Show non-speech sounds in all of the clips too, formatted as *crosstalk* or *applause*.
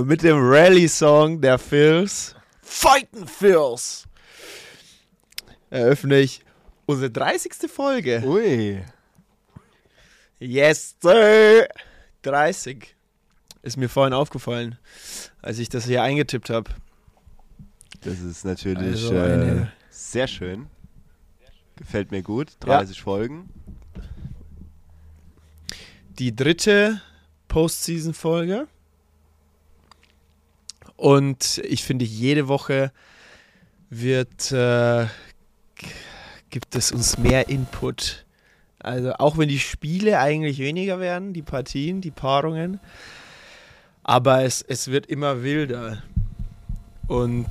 Und mit dem Rally-Song der Phils, Fighten Phils, eröffne ich unsere 30. Folge. Ui. Yes, sir! 30. Ist mir vorhin aufgefallen, als ich das hier eingetippt habe. Das ist natürlich Also äh, sehr schön. Gefällt mir gut. 30 Folgen. Die dritte Postseason-Folge. Und ich finde, jede Woche wird, äh, gibt es uns mehr Input. Also auch wenn die Spiele eigentlich weniger werden, die Partien, die Paarungen, aber es, es wird immer wilder. Und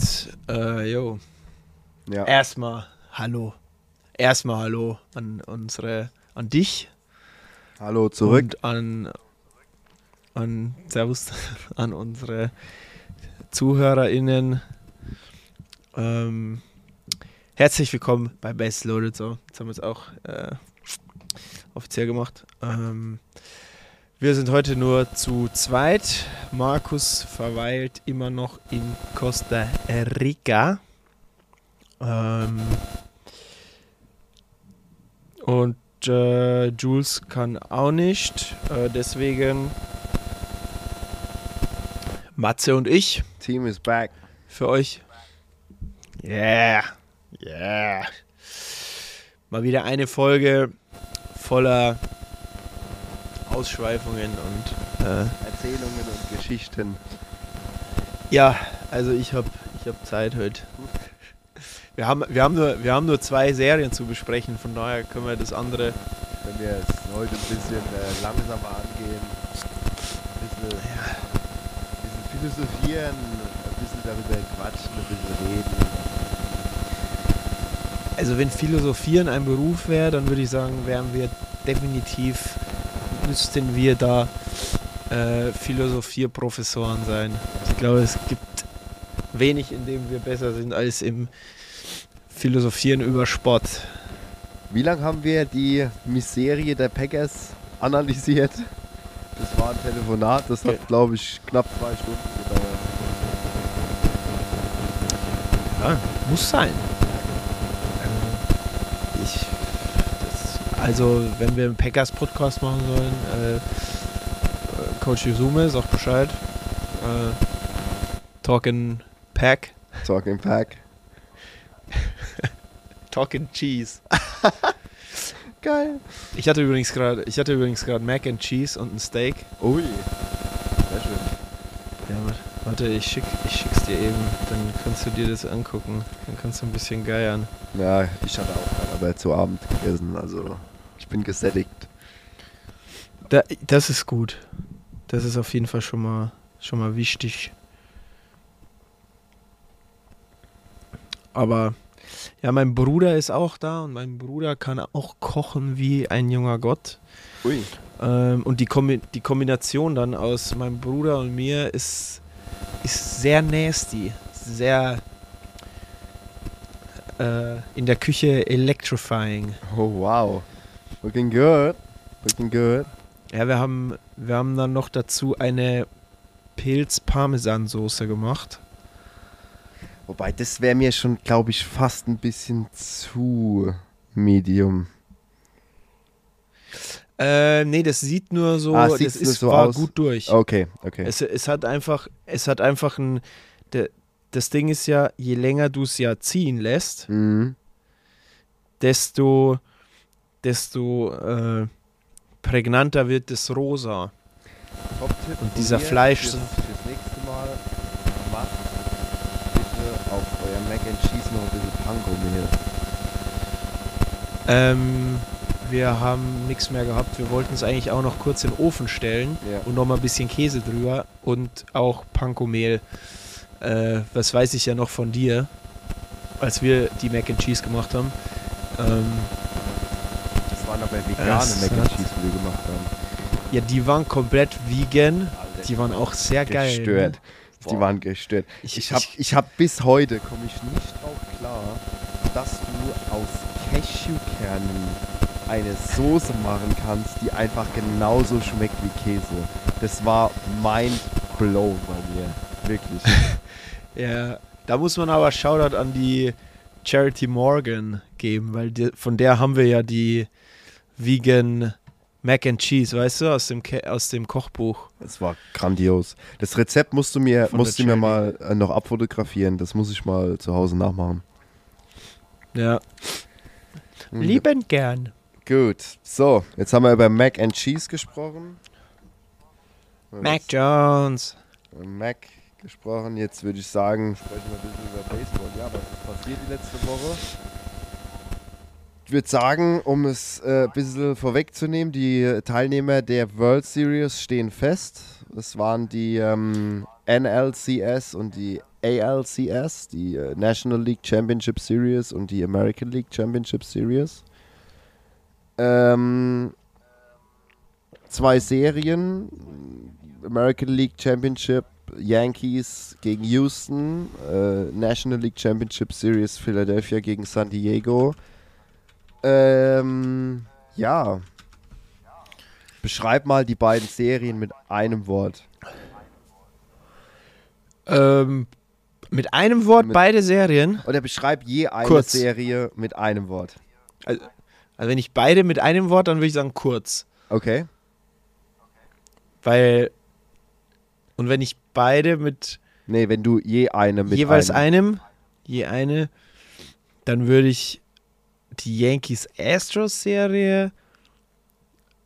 äh, jo, Ja. erstmal Hallo. Erstmal Hallo an unsere, an dich, Hallo zurück. und an, an Servus *laughs* an unsere ZuhörerInnen. Ähm, herzlich willkommen bei Best Loaded. So, jetzt haben wir es auch äh, offiziell gemacht. Ähm, wir sind heute nur zu zweit. Markus verweilt immer noch in Costa Rica. Ähm, und äh, Jules kann auch nicht. Äh, deswegen Matze und ich Team is back. für euch. Yeah. Yeah. Mal wieder eine Folge voller Ausschweifungen und äh, Erzählungen und Geschichten. ja, also ich habe ich hab Zeit heute. Wir haben, wir, haben nur, wir haben nur zwei Serien zu besprechen, von daher können wir das andere Wenn wir es heute ein bisschen äh, langsamer angehen, ein bisschen, bisschen philosophieren, ein bisschen darüber quatschen, ein bisschen reden. Also wenn Philosophieren ein Beruf wäre, dann würde ich sagen, wären wir definitiv, müssten wir da äh, Philosophierprofessoren sein. Ich glaube, es gibt wenig, in dem wir besser sind als im Philosophieren über Sport. Wie lange haben wir die Miserie der Packers analysiert? Das war ein Telefonat, das hat, glaube ich, knapp zwei Stunden gedauert. Ja, muss sein. Ähm, Ich, das, also, wenn wir einen Packers-Podcast machen sollen, äh, äh, Coach Yuzume, sagt Bescheid. Äh, Talking Pack. Talking Pack. *laughs* Talking Cheese. *laughs* Geil. Ich hatte übrigens gerade, ich hatte übrigens gerade Mac and Cheese und ein Steak. Ui. Sehr schön. Ja, wa- warte, ich schick, ich schick's dir eben, dann kannst du dir das angucken. Dann kannst du ein bisschen geiern. Ja, ich hatte auch gerade aber zu Abend gegessen, also ich bin gesättigt. Da, das ist gut. Das ist auf jeden Fall schon mal, schon mal wichtig. Aber ja, mein Bruder ist auch da und mein Bruder kann auch kochen wie ein junger Gott. Ui. Ähm, und die, Kombi die Kombination dann aus meinem Bruder und mir ist, ist sehr nasty. Sehr äh, in der Küche electrifying. Oh wow. Looking good. Looking good. Ja, wir haben, wir haben dann noch dazu eine Pilz-Parmesan-Soße gemacht. Wobei, das wäre mir schon, glaube ich, fast ein bisschen zu medium. Äh, nee, das sieht nur so, Ah, das ist, so war aus? gut durch. Okay, okay. Es, es hat einfach, es hat einfach ein, der, das Ding ist ja, je länger du es ja ziehen lässt, Mhm. desto, desto äh, prägnanter wird das Rosa. Und dieser Fleisch- Fürs, fürs nächste Mal macht bitte auf and Cheese noch ein bisschen Panko-Mehl. Ähm, wir haben nichts mehr gehabt. Wir wollten es eigentlich auch noch kurz in den Ofen stellen Ja. und noch mal ein bisschen Käse drüber und auch Panko-Mehl. Äh, was weiß ich ja noch von dir, als wir die Mac and Cheese gemacht haben. Ähm, Das waren aber vegane Mac and Cheese, die wir gemacht haben. ja, die waren komplett vegan. Alter, Die waren auch sehr geil. gestört. Ne? Die Boah. waren gestört. Ich, Ich hab, ich hab bis heute, komme ich nicht drauf klar, dass du aus Cashewkernen eine Soße machen kannst, die einfach genauso schmeckt wie Käse. Das war mind blown bei mir. Wirklich. *laughs* Ja, da muss man aber Shoutout an die Charity Morgan geben, weil die, von der haben wir ja die Vegan Mac and Cheese, weißt du, aus dem, Ke aus dem Kochbuch. Das war grandios. Das Rezept musst du mir, Von musst du mir mal äh, noch abfotografieren. Das muss ich mal zu Hause nachmachen. Ja. Mhm. Lieben gern. Gut. So, jetzt haben wir über Mac and Cheese gesprochen. Mac Jones. Mac gesprochen. Jetzt würde ich sagen, sprechen wir ein bisschen über Baseball. Ja, was ist passiert die letzte Woche? Ich würde sagen, um es äh, ein bisschen vorwegzunehmen, die Teilnehmer der World Series stehen fest. Das waren die ähm, NLCS und die ALCS, die äh, National League Championship Series und die American League Championship Series. Ähm, zwei Serien. American League Championship Yankees gegen Houston, äh, National League Championship Series Philadelphia gegen San Diego. Ähm, ja. Beschreib mal die beiden Serien mit einem Wort. Ähm, mit einem Wort Mit- beide Serien. Oder beschreib je eine Kurz. Serie mit einem Wort. Also wenn ich beide mit einem Wort, dann würde ich sagen kurz. Okay? Weil. Und wenn ich beide mit Nee, wenn du je eine mit jeweils einem. einem, je eine, dann würde ich die Yankees Astros Serie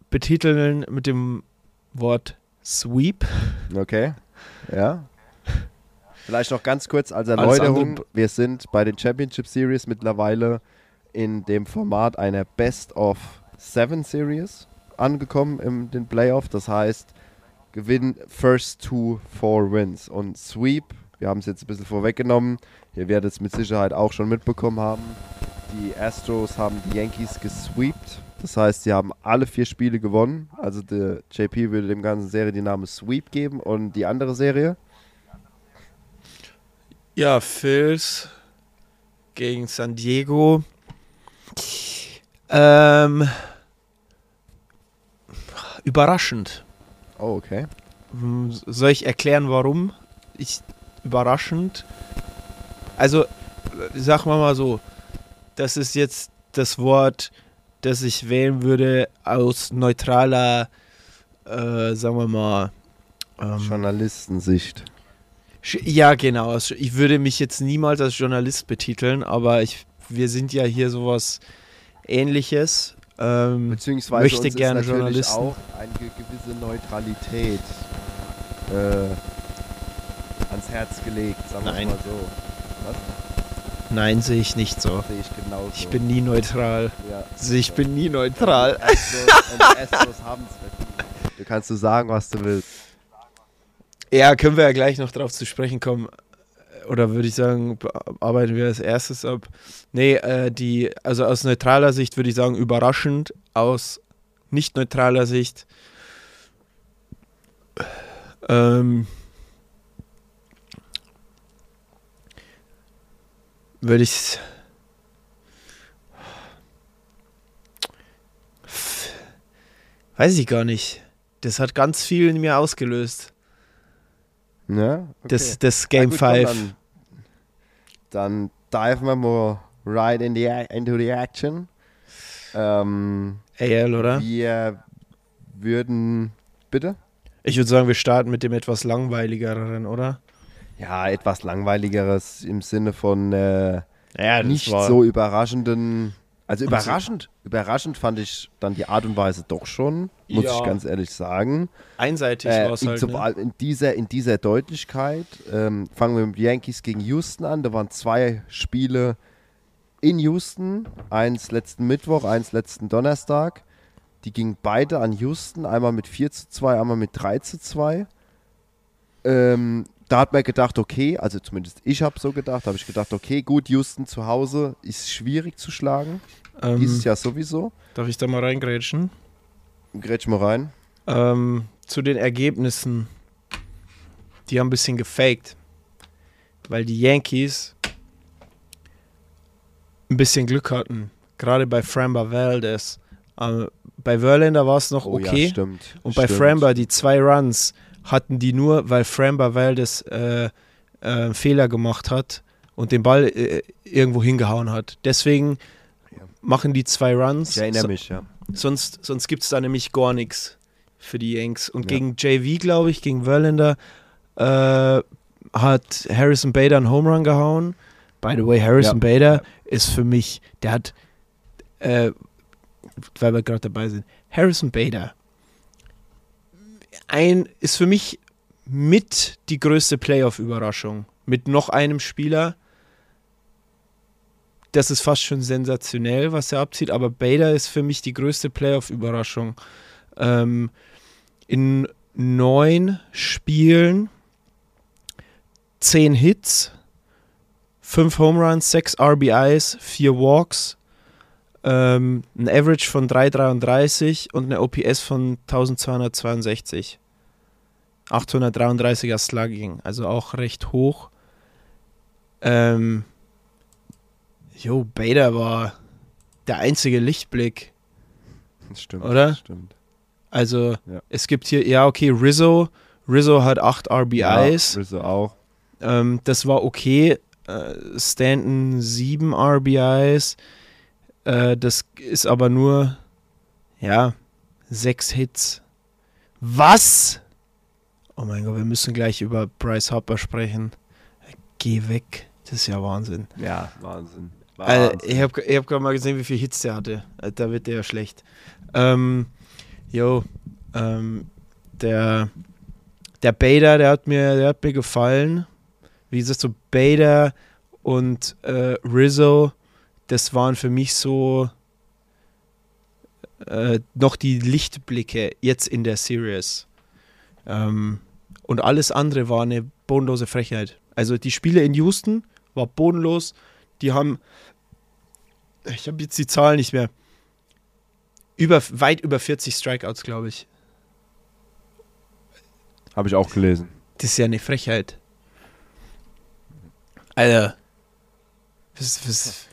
betiteln mit dem Wort Sweep. Okay. Ja. Vielleicht noch ganz kurz als Erläuterung. Wir sind bei den Championship Series mittlerweile in dem Format einer Best of Seven Series angekommen in den Playoff. Das heißt, Gewinn First to Four Wins. Und Sweep, wir haben es jetzt ein bisschen vorweggenommen. Ihr werdet es mit Sicherheit auch schon mitbekommen haben. Die Astros haben die Yankees gesweept. Das heißt, sie haben alle vier Spiele gewonnen. Also der JP würde dem ganzen Serie die Name Sweep geben. Und die andere Serie? Ja, Phils gegen San Diego. Ähm, überraschend. Oh, okay. Hm, Soll ich erklären, warum? Ich überraschend. Also, sag mal mal so, das ist jetzt das Wort, das ich wählen würde aus neutraler, äh, sagen wir mal. Ähm, Journalistensicht. Ja, genau. Also Ich würde mich jetzt niemals als Journalist betiteln, aber ich, wir sind ja hier sowas ähnliches. Ähm, Beziehungsweise möchte uns gerne ist natürlich auch eine ge- gewisse Neutralität äh, ans Herz gelegt, sagen wir Nein. mal so. Was? Nein, sehe ich nicht so. Sehe ich genauso. Ich bin nie neutral. ja. Also ich bin nie neutral. Astros, und die Astros haben es verdient. Du kannst du sagen, was du willst. Ja, können wir ja gleich noch drauf zu sprechen kommen. Oder würde ich sagen, arbeiten wir als erstes ab. Nee, äh, die, also aus neutraler Sicht würde ich sagen, überraschend. Aus nicht neutraler Sicht ähm, würde ich weiß ich gar nicht. Das hat ganz viel in mir ausgelöst. Ja? Okay. Das, das Game gut, komm, 5. Dann, dann diven wir mal right in the, into the action. Ähm, AL, oder? Wir würden. Bitte? Ich würde sagen, wir starten mit dem etwas langweiligeren, oder? Ja, etwas langweiligeres im Sinne von äh, Ja, nicht so überraschenden. Also überraschend, überraschend fand ich dann die Art und Weise doch schon, muss Ja. ich ganz ehrlich sagen. einseitig Äh, war es in, halt. Ne? in, dieser, in dieser Deutlichkeit ähm, fangen wir mit Yankees gegen Houston an. Da waren zwei Spiele in Houston, eins letzten Mittwoch, eins letzten Donnerstag. Die gingen beide an Houston, einmal mit 4 zu 2, einmal mit 3 zu 2. Ähm, da hat man gedacht, okay, also zumindest ich habe so gedacht, habe ich gedacht, okay, gut, Houston zu Hause ist schwierig zu schlagen. Ähm, Dieses Jahr sowieso. Darf ich da mal reingrätschen? Grätsch mal rein. Ähm, zu den Ergebnissen. Die haben ein bisschen gefaked. Weil die Yankees ein bisschen Glück hatten. Gerade bei Framba Valdez. Ähm, bei Verlander war es noch Oh okay. ja, stimmt. Und bei stimmt. Framba, die zwei Runs, hatten die nur, weil Framba Valdez äh, äh, Fehler gemacht hat und den Ball äh, irgendwo hingehauen hat. Deswegen machen die zwei Runs. Ich erinnere So- mich, ja. Sonst, sonst gibt es da nämlich gar nichts für die Yanks. Und Ja. gegen JV, glaube ich, gegen Verlander, äh, hat Harrison Bader einen Home Run gehauen. By the way, Harrison Ja. Bader ist für mich, der hat, äh, weil wir gerade dabei sind, Harrison Bader ein, ist für mich mit die größte Playoff-Überraschung. Mit noch einem Spieler. Das ist fast schon sensationell, was er abzieht, aber Bader ist für mich die größte Playoff-Überraschung. Ähm, in neun Spielen zehn Hits, fünf Home Runs, sechs RBIs, vier Walks, ähm, ein Average von 3,33 und eine OPS von 1262. 833er Slugging, also auch recht hoch. Ähm, jo, Bader war der einzige Lichtblick. Das stimmt. Oder? Das stimmt. Also Ja. es gibt hier, ja okay, Rizzo. Rizzo hat 8 RBIs. Ja, Rizzo auch. Ähm, das war okay. Äh, Stanton 7 RBIs. Äh, das ist aber nur, ja, 6 Hits. Was? Oh mein Gott, wir müssen gleich über Bryce Harper sprechen. Geh weg. Das ist ja Wahnsinn. Ja, Wahnsinn. Also, Wahnsinn. ich habe ich hab gerade mal gesehen, wie viele Hits der hatte. Äh, Da wird der ja schlecht. Ähm, jo, ähm, der, der Bader, der hat mir, der hat mir gefallen. Wie gesagt, so Bader und äh, Rizzo, das waren für mich so äh, noch die Lichtblicke jetzt in der Series. Ähm, und alles andere war eine bodenlose Frechheit. Also die Spiele in Houston war bodenlos. Die haben ich habe jetzt die Zahl nicht mehr. Über, weit über 40 Strikeouts, glaube ich. Habe ich auch gelesen. Das ist ja eine Frechheit. Alter. Was, was,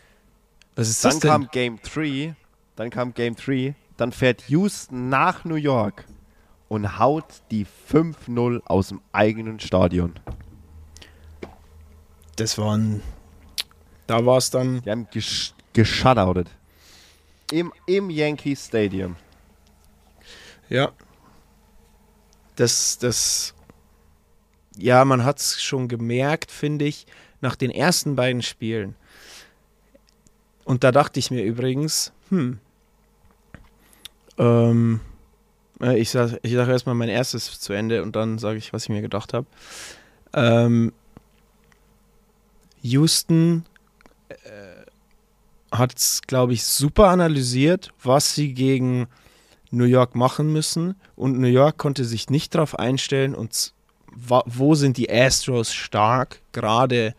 was ist das Dann denn? kam Game 3, dann kam Game 3, dann fährt Houston nach New York und haut die 5-0 aus dem eigenen Stadion. das waren. Da war es dann. Die haben gesch geschattert. Im, Im Yankee Stadium. Ja. Das, das. Ja, man hat es schon gemerkt, finde ich, nach den ersten beiden Spielen. Und da dachte ich mir übrigens, hm. Ähm, äh, ich sage ich sag erstmal mein erstes zu Ende und dann sage ich, was ich mir gedacht habe. Ähm, Houston hat es, glaube ich, super analysiert, was sie gegen New York machen müssen. Und New York konnte sich nicht darauf einstellen, und wo sind die Astros stark, gerade,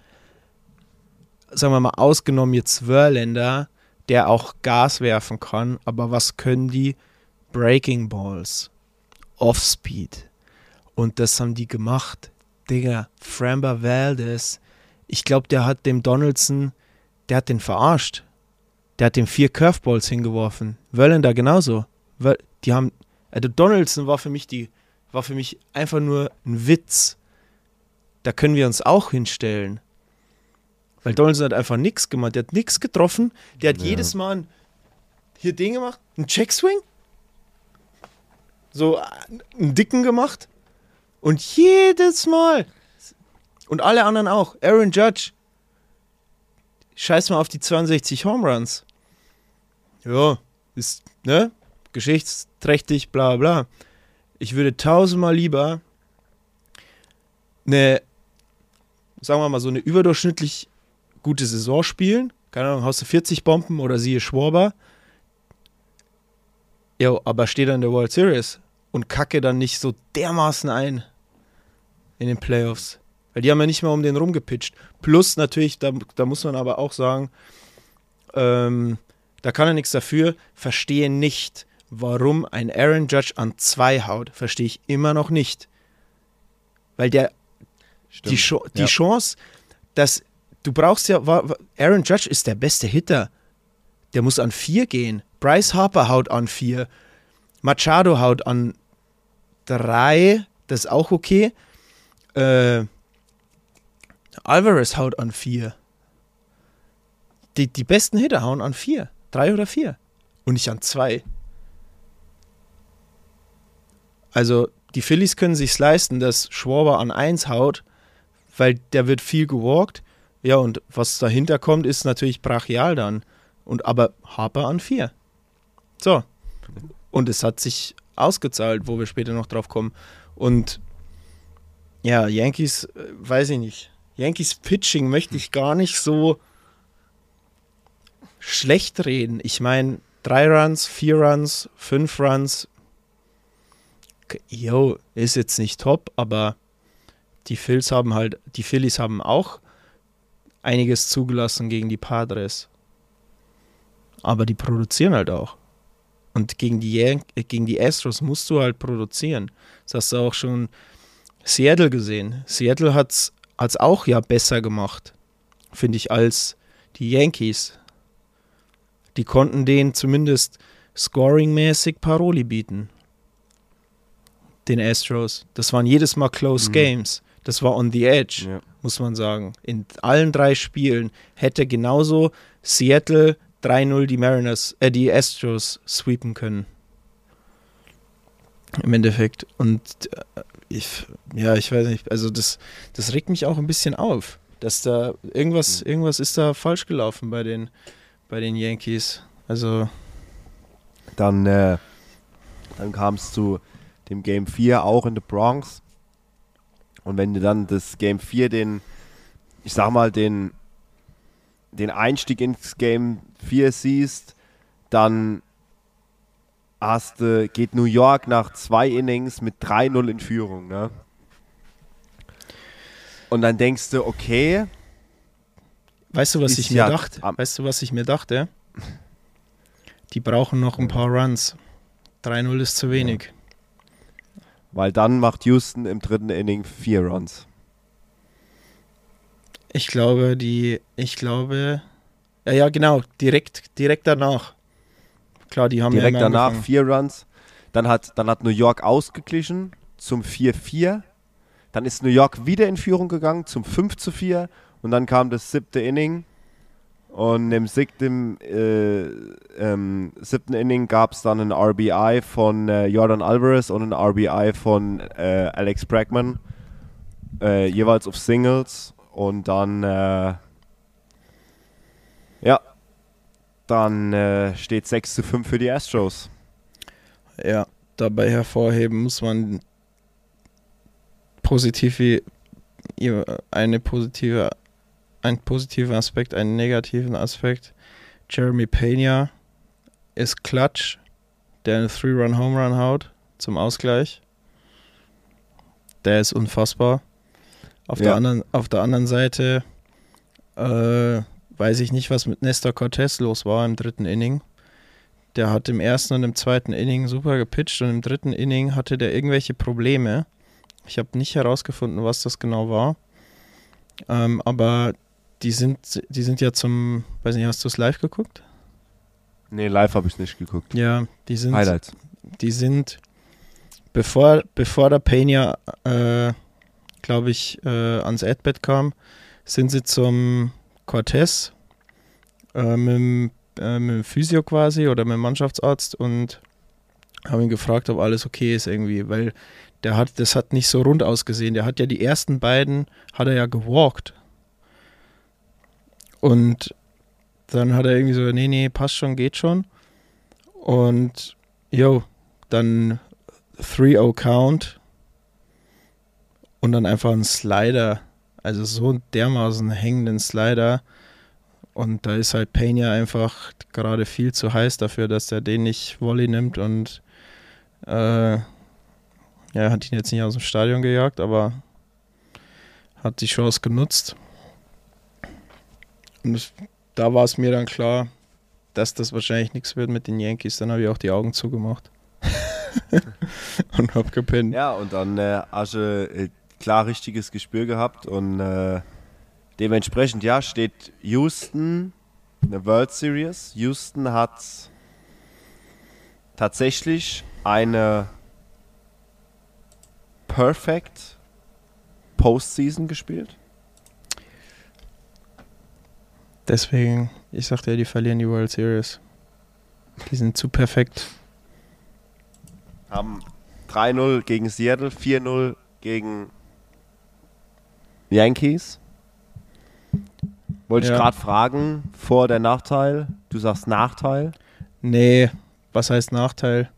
sagen wir mal, ausgenommen jetzt Verlander, der auch Gas werfen kann, aber was können die? Breaking Balls, Offspeed. Und das haben die gemacht. Digga, Framba Valdez, ich glaube, der hat dem Donaldson, der hat den verarscht. Der hat dem vier Curveballs hingeworfen. Verlander genauso. Die haben, also Donaldson war für mich die, war für mich einfach nur ein Witz. Da können wir uns auch hinstellen. Weil Donaldson hat einfach nichts gemacht. Der hat nichts getroffen. Der hat jedes Mal ein, hier Ding gemacht, ein Checkswing. so einen dicken gemacht. Und jedes Mal. Und alle anderen auch. Aaron Judge. Scheiß mal auf die 62 Home Runs. Ja, ist, ne? Geschichtsträchtig, bla bla. Ich würde tausendmal lieber eine, sagen wir mal, so eine überdurchschnittlich gute Saison spielen. Keine Ahnung, haust du 40 Bomben oder siehe Schwarber. Ja, aber steht dann in der World Series und kacke dann nicht so dermaßen ein in den Playoffs. Weil die haben ja nicht mal um den rumgepitcht. Plus natürlich, da, da muss man aber auch sagen, ähm, da kann er nichts dafür, verstehe nicht, warum ein Aaron Judge an zwei haut. Verstehe ich immer noch nicht. Weil der die, Cho die Ja. Chance, dass du brauchst ja, Aaron Judge ist der beste Hitter. Der muss an vier gehen. Bryce Harper haut an vier. Machado haut an drei. Das ist auch okay. Äh, Alvarez haut an vier. Die, die besten Hitter hauen an vier. Drei oder vier. Und nicht an zwei. Also, die Phillies können sich leisten, dass Schwarber an eins haut, weil der wird viel gewalkt. Ja, und was dahinter kommt, ist natürlich brachial dann. Und aber Harper an vier. So. Und es hat sich ausgezahlt, wo wir später noch drauf kommen. Und ja, Yankees, äh, weiß ich nicht. Yankees Pitching möchte ich gar nicht so schlecht reden. Ich meine, drei Runs, vier Runs, fünf Runs. Jo, ist jetzt nicht top, aber die Phils haben halt, die Phillies haben auch einiges zugelassen gegen die Padres. Aber die produzieren halt auch. Und gegen die, Yan äh, gegen die Astros musst du halt produzieren. Das hast du auch schon Seattle gesehen. Seattle hat es auch ja besser gemacht, finde ich, als die Yankees. Die konnten denen zumindest scoringmäßig Paroli bieten. Den Astros. Das waren jedes Mal close Games. Das war on the edge Ja. Muss man sagen. In allen drei Spielen hätte genauso Seattle 3-0 die Mariners, äh, die Astros sweepen können. Im Endeffekt. Und äh, ich, ja, ich weiß nicht, also das, das regt mich auch ein bisschen auf, dass da irgendwas, irgendwas ist da falsch gelaufen bei den, bei den Yankees. Also, Dann, äh, dann kam es zu dem Game 4 auch in the Bronx. Und wenn du dann das Game 4 den, ich sag mal, den, den Einstieg ins Game 4 siehst, dann hast du, geht New York nach zwei Innings mit 3-0 in Führung, ne? Und dann denkst du, okay, weißt du, was ich mir ja dachte? Weißt du, was ich mir dachte? Die brauchen noch ein paar Runs. 3-0 ist zu wenig. Weil dann macht Houston im dritten Inning vier Runs. Ich glaube, die, ich glaube, ja, ja, genau, direkt, direkt danach. Klar, die haben Direkt ja danach angefangen. vier Runs. Dann hat, dann hat New York ausgeglichen zum 4-4. Dann ist New York wieder in Führung gegangen zum 5-4. Und dann kam das siebte Inning. Und im siebten, äh, ähm, siebten Inning gab es dann ein RBI von äh, Jordan Alvarez und ein RBI von äh, Alex Bregman. Äh, jeweils auf Singles. Und dann, äh, ja, dann äh, steht 6 zu 5 für die Astros. Ja, dabei hervorheben muss man positive, eine positive, ein positiver Aspekt, einen negativen Aspekt. Jeremy Pena ist Klatsch, der eine Three-Run-Home-Run haut zum Ausgleich. Der ist unfassbar. Auf, der, Ja. anderen, auf der anderen Seite äh, weiß ich nicht, was mit Nestor Cortez los war im dritten Inning. Der hat im ersten und im zweiten Inning super gepitcht und im dritten Inning hatte der irgendwelche Probleme. Ich habe nicht herausgefunden, was das genau war. Ähm, aber die sind, die sind ja zum, weiß nicht, hast du es live geguckt? Nee, live habe ich nicht geguckt. Ja, die sind, Highlights. die sind, bevor, bevor der Pena, äh, glaube ich, äh, ans Adbett kam, sind sie zum Cortez äh, mit, dem, äh, mit dem Physio quasi oder mit dem Mannschaftsarzt und Haben ihn gefragt, ob alles okay ist irgendwie, weil der hat, das hat nicht so rund ausgesehen. Der hat ja die ersten beiden, hat er ja gewalkt. Und dann hat er irgendwie so, nee, nee, passt schon, geht schon. Und, yo, dann 3-0 Count und dann einfach ein Slider. Also so einen dermaßen hängenden Slider. Und da ist halt Pena einfach gerade viel zu heiß dafür, dass er den nicht Volley nimmt und äh, ja, hat ihn jetzt nicht aus dem Stadion gejagt, aber hat die Chance genutzt. Und es, da war es mir dann klar, dass das wahrscheinlich nichts wird mit den Yankees. Dann habe ich auch die Augen zugemacht. *laughs* und hab gepennt. Ja, und dann äh, Asche äh, klar richtiges Gespür gehabt und äh, dementsprechend, ja, steht Houston eine World Series. Houston hat tatsächlich eine Perfect Postseason gespielt. Deswegen, ich sagte ja, die verlieren die World Series. Die sind zu perfekt. Haben 3-0 gegen Seattle, 4-0 gegen Yankees. Wollte Ja. ich gerade fragen, Vor- der Nachteil? Du sagst Nachteil. Nee, was heißt Nachteil?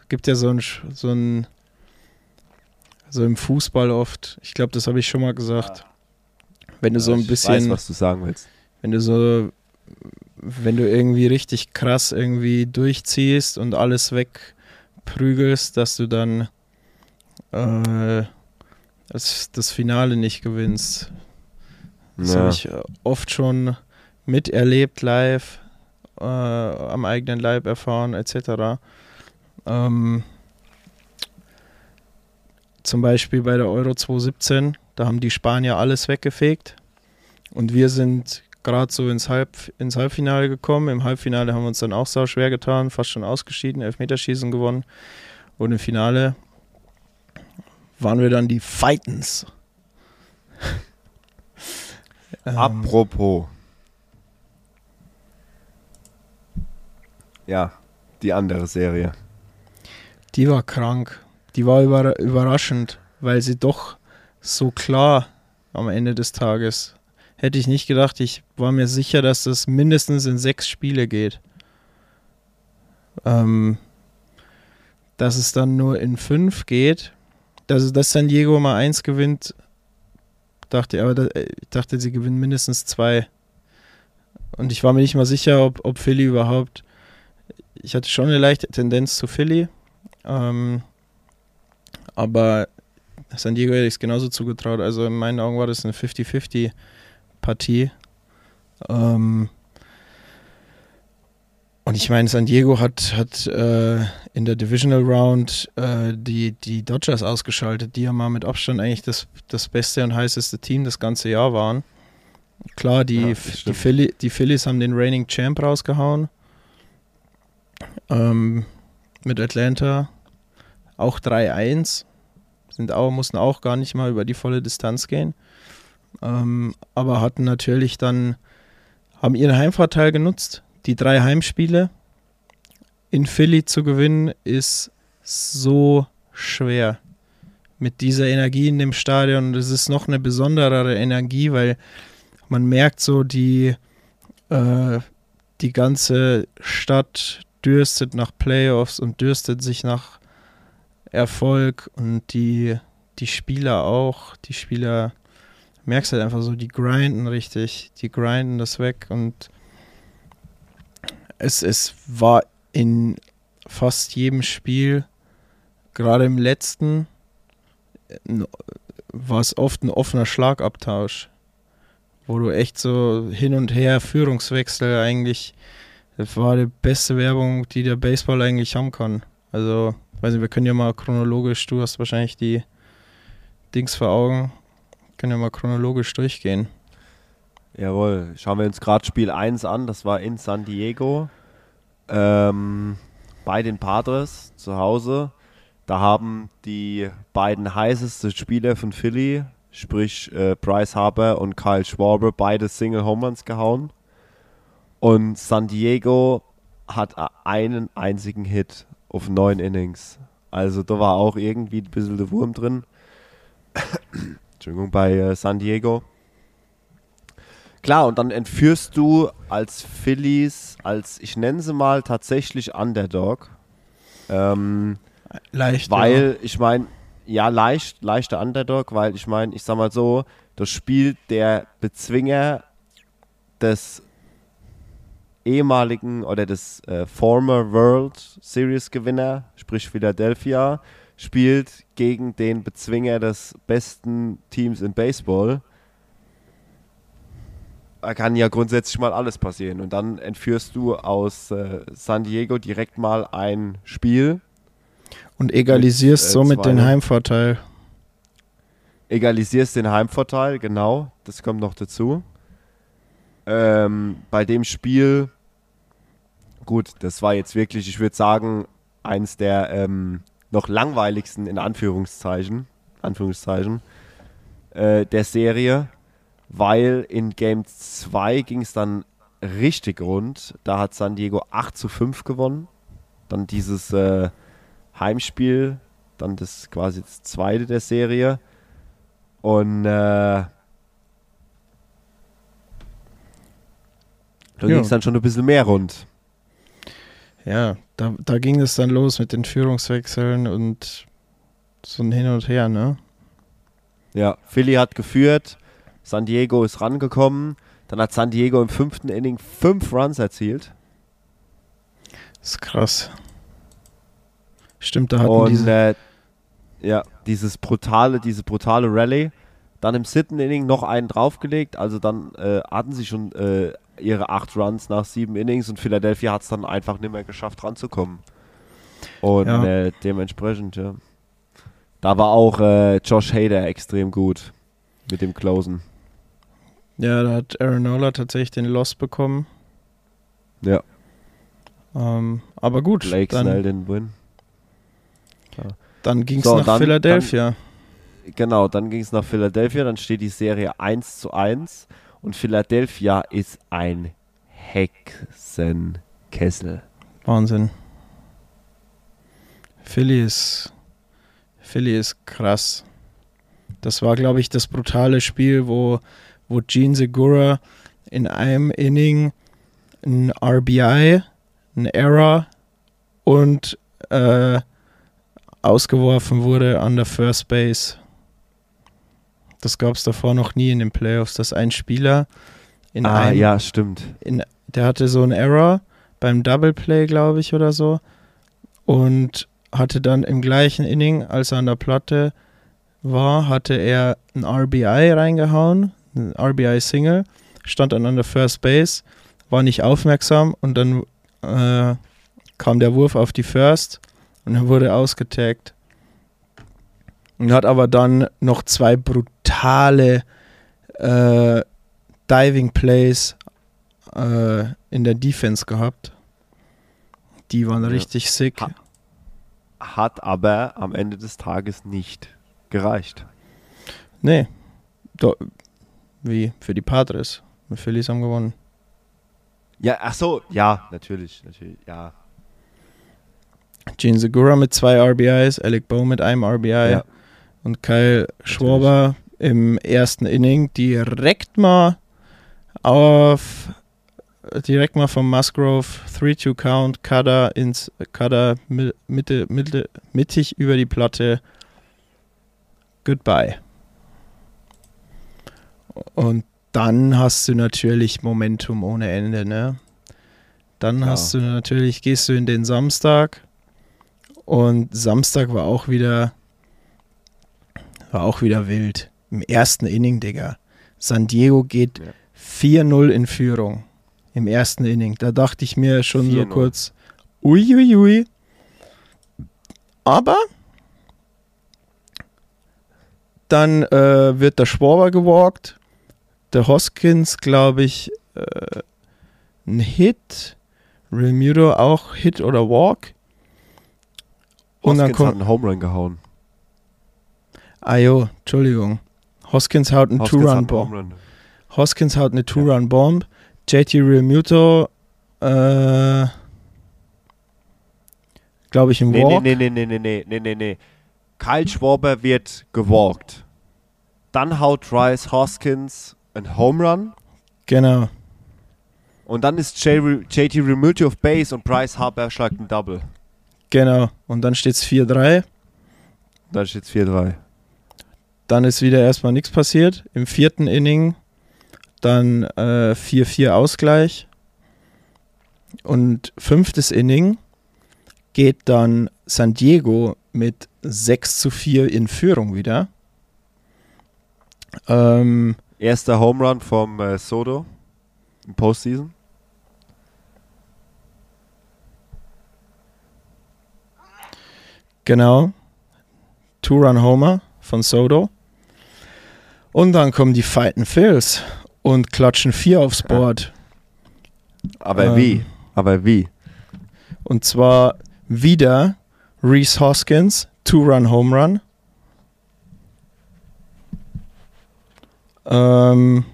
Es gibt ja so ein, so ein, so im Fußball oft, ich glaube, das habe ich schon mal gesagt. Wenn du so ein ich bisschen, weiß, was du sagen willst. Wenn du so, wenn du irgendwie richtig krass irgendwie durchziehst und alles wegprügelst, dass du dann äh, das, das Finale nicht gewinnst. Das Ja. habe ich äh, oft schon miterlebt live, äh, am eigenen Leib erfahren etc. Ähm, zum Beispiel bei der Euro 2017, da haben die Spanier alles weggefegt und wir sind gerade so ins, Halb, ins Halbfinale gekommen. Im Halbfinale haben wir uns dann auch sau schwer getan, fast schon ausgeschieden, Elfmeterschießen gewonnen und im Finale waren wir dann die Fightens. *laughs* Ähm, Apropos. Ja, die andere Serie. Die war krank. Die war über, überraschend, weil sie doch so klar am Ende des Tages. Hätte ich nicht gedacht, ich war mir sicher, dass das mindestens in sechs Spiele geht. Ähm, dass es dann nur in fünf geht. Dass, dass San Diego mal eins gewinnt, dachte ich, aber da, ich dachte, sie gewinnen mindestens zwei. Und ich war mir nicht mal sicher, ob, ob Philly überhaupt. Ich hatte schon eine leichte Tendenz zu Philly. Ähm, aber San Diego hätte ich es genauso zugetraut. Also in meinen Augen war das eine 50-50-Partie. Ähm, und ich meine, San Diego hat, hat äh, in der Divisional Round äh, die, die Dodgers ausgeschaltet, die ja mal mit Abstand eigentlich das, das beste und heißeste Team das ganze Jahr waren. Klar, die, Ja, die. Philly, die Phillies haben den Reigning Champ rausgehauen. Ähm, mit Atlanta auch 3-1. Sind auch, mussten auch gar nicht mal über die volle Distanz gehen. Ähm, aber hatten natürlich dann, haben ihren Heimvorteil genutzt. Die drei Heimspiele in Philly zu gewinnen, ist so schwer. Mit dieser Energie in dem Stadion. Und es ist noch eine besonderere Energie, weil man merkt so, die, äh, die ganze Stadt dürstet nach Playoffs und dürstet sich nach Erfolg und die, die Spieler auch. Die Spieler, merkst halt einfach so, die grinden richtig, die grinden das weg und es, es war in fast jedem Spiel, gerade im letzten, war es oft ein offener Schlagabtausch, wo du echt so hin und her Führungswechsel eigentlich, das war die beste Werbung, die der Baseball eigentlich haben kann. Also, weiß nicht, wir können ja mal chronologisch, du hast wahrscheinlich die Dings vor Augen, können ja mal chronologisch durchgehen. Jawohl, schauen wir uns gerade Spiel 1 an. Das war in San Diego. Ähm, bei den Padres zu Hause. Da haben die beiden heißesten Spieler von Philly, sprich äh, Bryce Harper und Kyle Schwarber, beide Single Home Runs gehauen. Und San Diego hat einen einzigen Hit. auf neun Innings. Also da war auch irgendwie ein bisschen der Wurm drin. Entschuldigung, bei äh, San Diego. Klar, und dann entführst du als Phillies, als ich nenne sie mal tatsächlich Underdog. Ähm, Leicht. weil ich meine, ja, leicht, leichter Underdog, weil ich meine, ich sag mal so, das spielt der Bezwinger des ehemaligen oder des äh, former World Series Gewinner, sprich Philadelphia, spielt gegen den Bezwinger des besten Teams in Baseball. Da kann ja grundsätzlich mal alles passieren. Und dann entführst du aus äh, San Diego direkt mal ein Spiel, Und egalisierst Mit, äh, somit zwei, den? Heimvorteil. egalisierst den Heimvorteil, genau, das kommt noch dazu. Ähm, bei dem Spiel, gut, das war jetzt wirklich, ich würde sagen, eins der ähm, noch langweiligsten in Anführungszeichen, Anführungszeichen äh, der Serie, weil in Game 2 ging es dann richtig rund. Da hat San Diego 8 zu 5 gewonnen. Dann dieses äh, Heimspiel, dann das quasi das zweite der Serie. Und äh, da Ja. ging es dann schon ein bisschen mehr rund. Ja, da, da ging es dann los mit den Führungswechseln und so ein Hin und Her, ne? Ja, Philly hat geführt, San Diego ist rangekommen. Dann hat San Diego im fünften Inning fünf Runs erzielt. Das ist krass. Stimmt, da hatten Und diese. äh, ja, dieses brutale, diese brutale Rallye. Dann im siebten Inning noch einen draufgelegt. Also dann äh, hatten sie schon äh, ihre acht Runs nach sieben Innings und Philadelphia hat es dann einfach nicht mehr geschafft ranzukommen. Und Ja. äh, dementsprechend, ja. Da war auch äh, Josh Hader extrem gut mit dem Closen. Ja, da hat Aaron Nola tatsächlich den Loss bekommen. Ja, Ähm, aber gut, Blake Snell dann, den Win. dann ging es So, nach dann- Philadelphia. Genau, dann ging es nach Philadelphia, dann steht die Serie 1 zu 1 und Philadelphia ist ein Hexenkessel. Wahnsinn. Philly ist, Philly ist krass. Das war, glaube ich, das brutale Spiel, wo, wo Gene Segura in einem Inning ein RBI, ein Error und äh, ausgeworfen wurde an der First Base. Das gab es davor noch nie in den Playoffs, dass ein Spieler in ah, einem ja, stimmt. in, der hatte so einen Error beim Double Play, glaube ich, oder so. Und hatte dann im gleichen Inning, als er an der Platte war, hatte er ein RBI reingehauen, ein RBI-Single, stand dann an der First Base, war nicht aufmerksam und dann äh, kam der Wurf auf die First und er wurde ausgetaggt. Und hat aber dann noch zwei brutale äh, Diving Plays äh, in der Defense gehabt. Die waren Ja. richtig sick. Ha- Hat aber am Ende des Tages nicht gereicht. Nee. Do wie für die Padres. Die Phillies haben gewonnen. Ja, ach so, ja, natürlich, natürlich, ja. Gene Segura mit zwei RBIs, Alec Bow mit einem RBI Ja. und Kyle Schwarber im ersten Inning direkt mal auf direkt mal vom Musgrove 3-2 Count, Cutter ins Cutter mi- Mitte, Mitte, mittig über die Platte. Goodbye. Und dann hast du natürlich Momentum ohne Ende, ne? Dann Klar. hast du natürlich, gehst du in den Samstag und Samstag war auch wieder war auch wieder wild. Im ersten Inning, Digga. San Diego geht Ja. 4-0 in Führung. Im ersten Inning. Da dachte ich mir schon so 4-0. kurz, uiuiui. Ui, ui. Aber dann äh, wird der Schwaber gewalkt. Der Hoskins, glaube ich, äh, ein Hit. Remuto auch Hit oder Walk. Und dann Hoskins kommt hat einen Home Run gehauen. Ah jo, Entschuldigung. Hoskins haut einen Two-Run-Bomb. Hoskins haut eine Two-Run-Bomb. JT Realmuto, äh, glaube ich, Nee, nee, Walk. nee, nee, nee, nee, nee, nee, nee, nee. Kyle Schwarber wird gewalkt. Dann haut Bryce Hoskins ein Home Run. Genau. Und dann ist JT Remuto auf Base und Bryce Harper schlagt ein Double. Genau. Und dann steht es 4-3. Dann steht es 4-3. Dann ist wieder erstmal nichts passiert. Im vierten Inning dann äh, 4-4 Ausgleich. Und fünftes Inning geht dann San Diego mit 6 zu 4 in Führung wieder. Ähm, Erster Home Run vom äh, Soto im Postseason. genau. Two-Run-Homer von Soto. Und dann kommen die Fighten Phils und klatschen vier aufs Board. Aber Ähm. wie? Aber wie? Und zwar wieder Reese Hoskins, Two-Run Home Run. Ähm,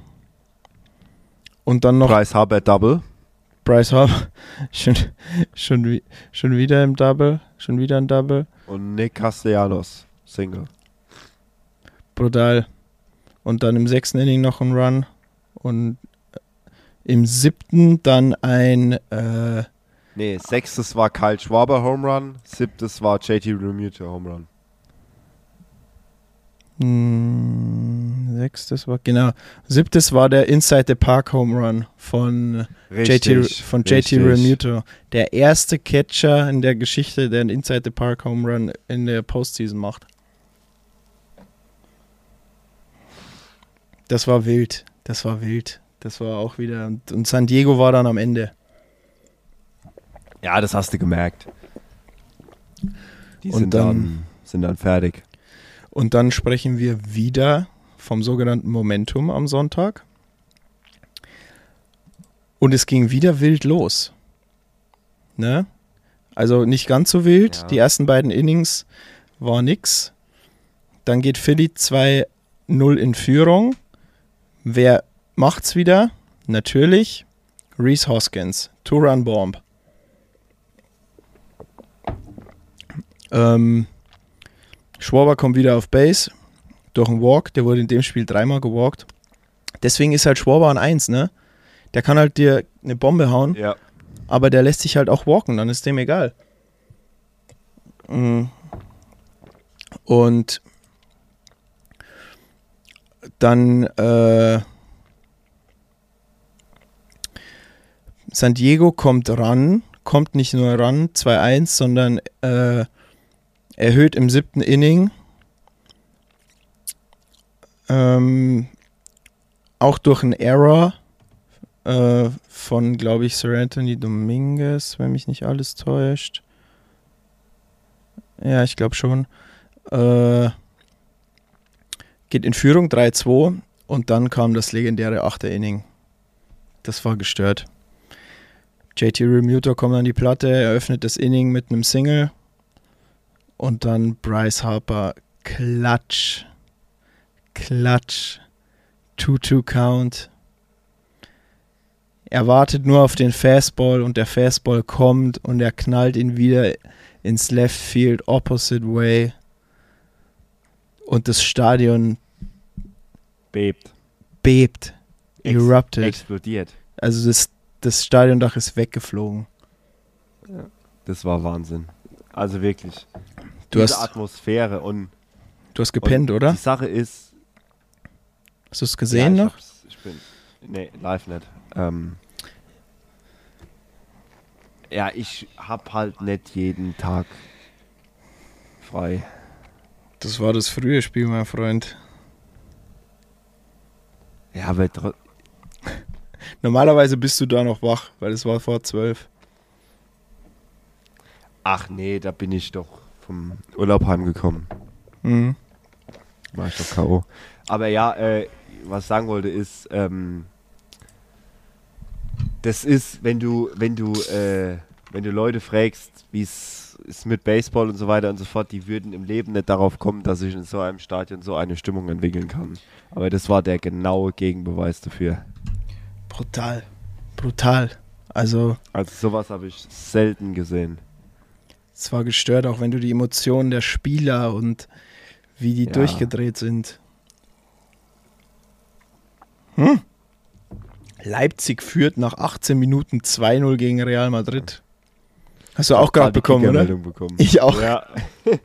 und dann noch Bryce Harper Double. Bryce Harper. *laughs* schon, schon, schon wieder im Double. Schon wieder ein Double. Und Nick Castellanos Single. Brutal. Und dann im sechsten Inning noch ein Run. Und äh, im siebten dann ein äh, Nee, sechstes war Kyle Schwaber Home Run, siebtes war JT Remuto Home Run. mh, sechstes war genau. Siebtes war der Inside the Park Home Run von JT, von JT richtig. Remuto. Der erste Catcher in der Geschichte, der einen Inside the Park Home Run in der Postseason macht. Das war wild. Das war wild. Das war auch wieder. Und, und San Diego war dann am Ende. Ja, das hast du gemerkt. Die Und sind dann- dann, sind dann fertig. Und dann sprechen wir wieder vom sogenannten Momentum am Sonntag. Und es ging wieder wild los. Ne? Also nicht ganz so wild. Ja. Die ersten beiden Innings war nix. Dann geht Philly 2-0 in Führung. Wer macht's wieder? Natürlich Reese Hoskins. Two-Run-Bomb. Ähm, Schwaber kommt wieder auf Base durch einen Walk. Der wurde in dem Spiel dreimal gewalkt. Deswegen ist halt Schwaber an 1, ne? Der kann halt dir eine Bombe hauen, Ja. aber der lässt sich halt auch walken, dann ist dem egal. Mhm. Und dann äh, San Diego kommt ran, kommt nicht nur ran, 2-1, sondern äh, erhöht im siebten Inning. Ähm, auch durch einen Error äh, von, glaube ich, Sir Anthony Dominguez, wenn mich nicht alles täuscht. Ja, ich glaube schon. Äh, geht in Führung 3-2 und dann kam das legendäre achte Inning. Das war gestört. JT Remuto kommt an die Platte, eröffnet das Inning mit einem Single und dann Bryce Harper klatsch, klatsch, 2-2 Count. Er wartet nur auf den Fastball und der Fastball kommt und er knallt ihn wieder ins Left Field, opposite way. Und das Stadion Bebt. bebt, Ex erupted. Explodiert. Also das, das Stadiondach ist weggeflogen. Das war Wahnsinn. Also wirklich. Du Diese hast, Atmosphäre und, du hast gepennt, und oder? Die Sache ist. Hast du es gesehen ja, ich noch? Ich bin. Nee, live nicht. Ähm, ja, ich hab halt nicht jeden Tag frei. Das war das frühe Spiel, mein Freund. Ja, aber Normalerweise bist du da noch wach, weil es war vor zwölf. ach nee, da bin ich doch vom Urlaub heimgekommen. Mhm. War ich doch K.O. Aber ja, äh, was ich sagen wollte ist, ähm, das ist, wenn du, wenn du, äh, wenn du Leute fragst, wie es ist mit Baseball und so weiter und so fort, die würden im Leben nicht darauf kommen, dass ich in so einem Stadion so eine Stimmung entwickeln kann. Aber das war der genaue Gegenbeweis dafür. Brutal. Brutal. Also Also sowas habe ich selten gesehen. Es war gestört, auch wenn du die Emotionen der Spieler und wie die Ja. durchgedreht sind. Hm? Leipzig führt nach 18 Minuten 2-0 gegen Real Madrid. Hast du auch gerade bekommen, oder? Bekommen. Ich auch. Ja. *laughs*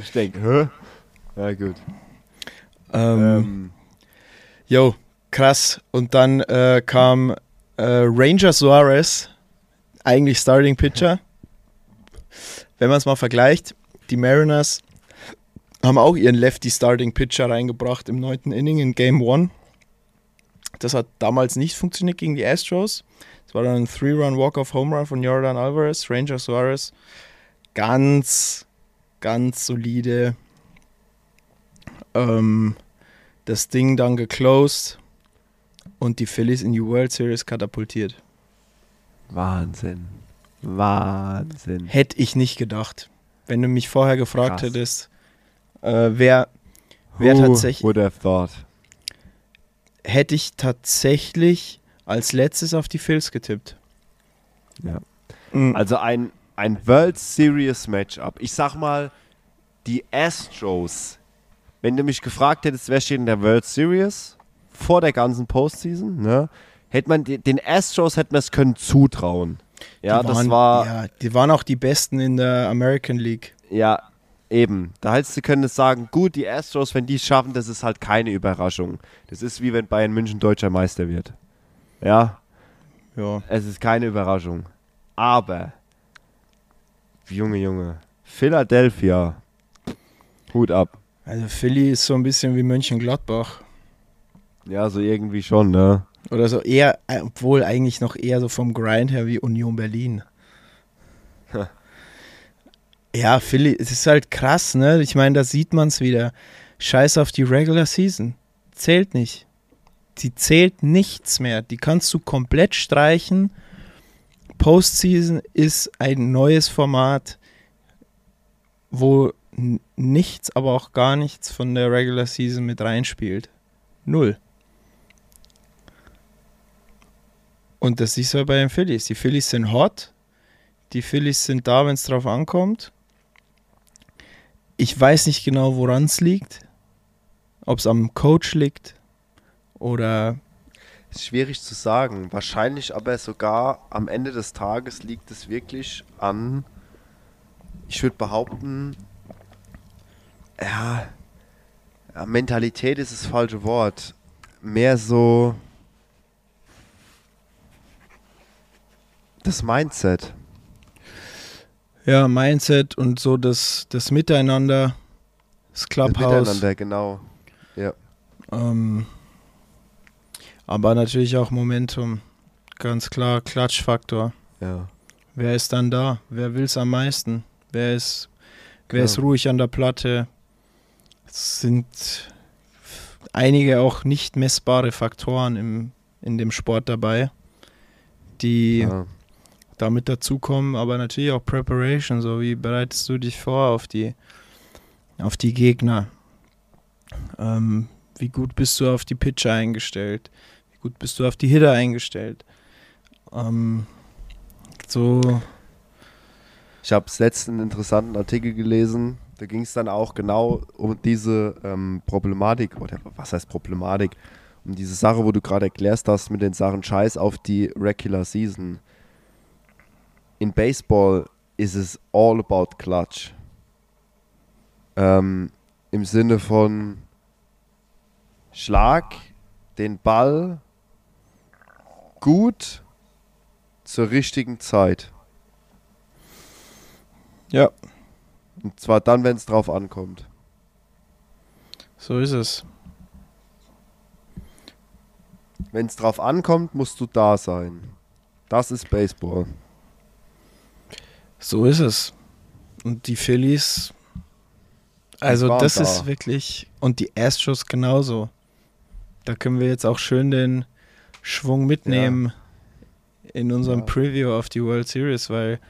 ich denke, hä? Ja, gut. Ähm, Ähm, Jo, krass. Und dann äh, kam äh, Ranger Suarez, eigentlich Starting Pitcher. Wenn man es mal vergleicht, die Mariners haben auch ihren Lefty Starting Pitcher reingebracht im neunten Inning in Game One. Das hat damals nicht funktioniert gegen die Astros. Es war dann ein Three-Run Walk-Off-Home Run von Jordan Alvarez, Ranger Suarez. Ganz, ganz solide. Ähm, das Ding dann geclosed und die Phillies in die World Series katapultiert. Wahnsinn. Wahnsinn. Hätte ich nicht gedacht. Wenn du mich vorher gefragt Krass. hättest, äh, wer, wer tatsächlich, would have thought? hätte ich tatsächlich als letztes auf die Phils getippt. Ja. Mhm. Also ein, ein World Series Matchup. Ich sag mal, die Astros, wenn du mich gefragt hättest, wer steht in der World Series vor der ganzen Postseason, ne, hätte man den Astros hätte man es können zutrauen. Ja, die das waren, war Ja, die waren auch die Besten in der American League. ja eben. Da hättest du können sagen, gut, die Astros, wenn die es schaffen, das ist halt keine Überraschung. Das ist wie wenn Bayern München deutscher Meister wird. Ja, Ja. Es ist keine Überraschung. Aber, Junge, Junge, Philadelphia, Hut ab. Also Philly ist so ein bisschen wie Mönchengladbach. Ja, so irgendwie schon, ne? Oder so eher, äh, obwohl eigentlich noch eher so vom Grind her wie Union Berlin. ja, Philly, es ist halt krass, ne? Ich meine, da sieht man es wieder. Scheiß auf die Regular Season. Zählt nicht. Die zählt nichts mehr. Die kannst du komplett streichen. Postseason ist ein neues Format, wo nichts, aber auch gar nichts von der Regular Season mit reinspielt. Null. Und das siehst du bei den Phillies. Die Phillies sind hot. Die Phillies sind da, wenn es drauf ankommt. Ich weiß nicht genau, woran es liegt. Ob es am Coach liegt oder Ist schwierig zu sagen. Wahrscheinlich aber sogar am Ende des Tages liegt es wirklich an, ich würde behaupten, ja, Mentalität ist das falsche Wort. Mehr so das Mindset. ja, Mindset und so das, das Miteinander, das Das Clubhouse. Miteinander, genau. Ja. Ähm, aber natürlich auch Momentum. Ganz klar, Klatschfaktor. Ja. Wer ist dann da? Wer will es am meisten? Wer ist, wer ist ruhig an der Platte? Es sind einige auch nicht messbare Faktoren im, in dem Sport dabei, die ja. damit dazukommen, aber natürlich auch Preparation, so wie bereitest du dich vor auf die, auf die Gegner? Ähm, wie gut bist du auf die Pitcher eingestellt? Gut bist du auf die Hitter eingestellt? Ähm, so, Ich habe letztens einen interessanten Artikel gelesen. Da ging es dann auch genau um diese ähm, Problematik, oder was heißt Problematik? Um diese Sache, wo du gerade erklärst hast mit den Sachen Scheiß auf die Regular Season. In Baseball ist es all about Clutch. Ähm, Im Sinne von Schlag den Ball gut zur richtigen Zeit. ja, Und zwar dann, wenn es drauf ankommt. so ist es. Wenn es drauf ankommt, musst du da sein. Das ist Baseball. So ist es. Und die Phillies, also das da. ist wirklich, und die Astros genauso. Da können wir jetzt auch schön den Schwung mitnehmen in unserem Ja. Preview auf die World Series, weil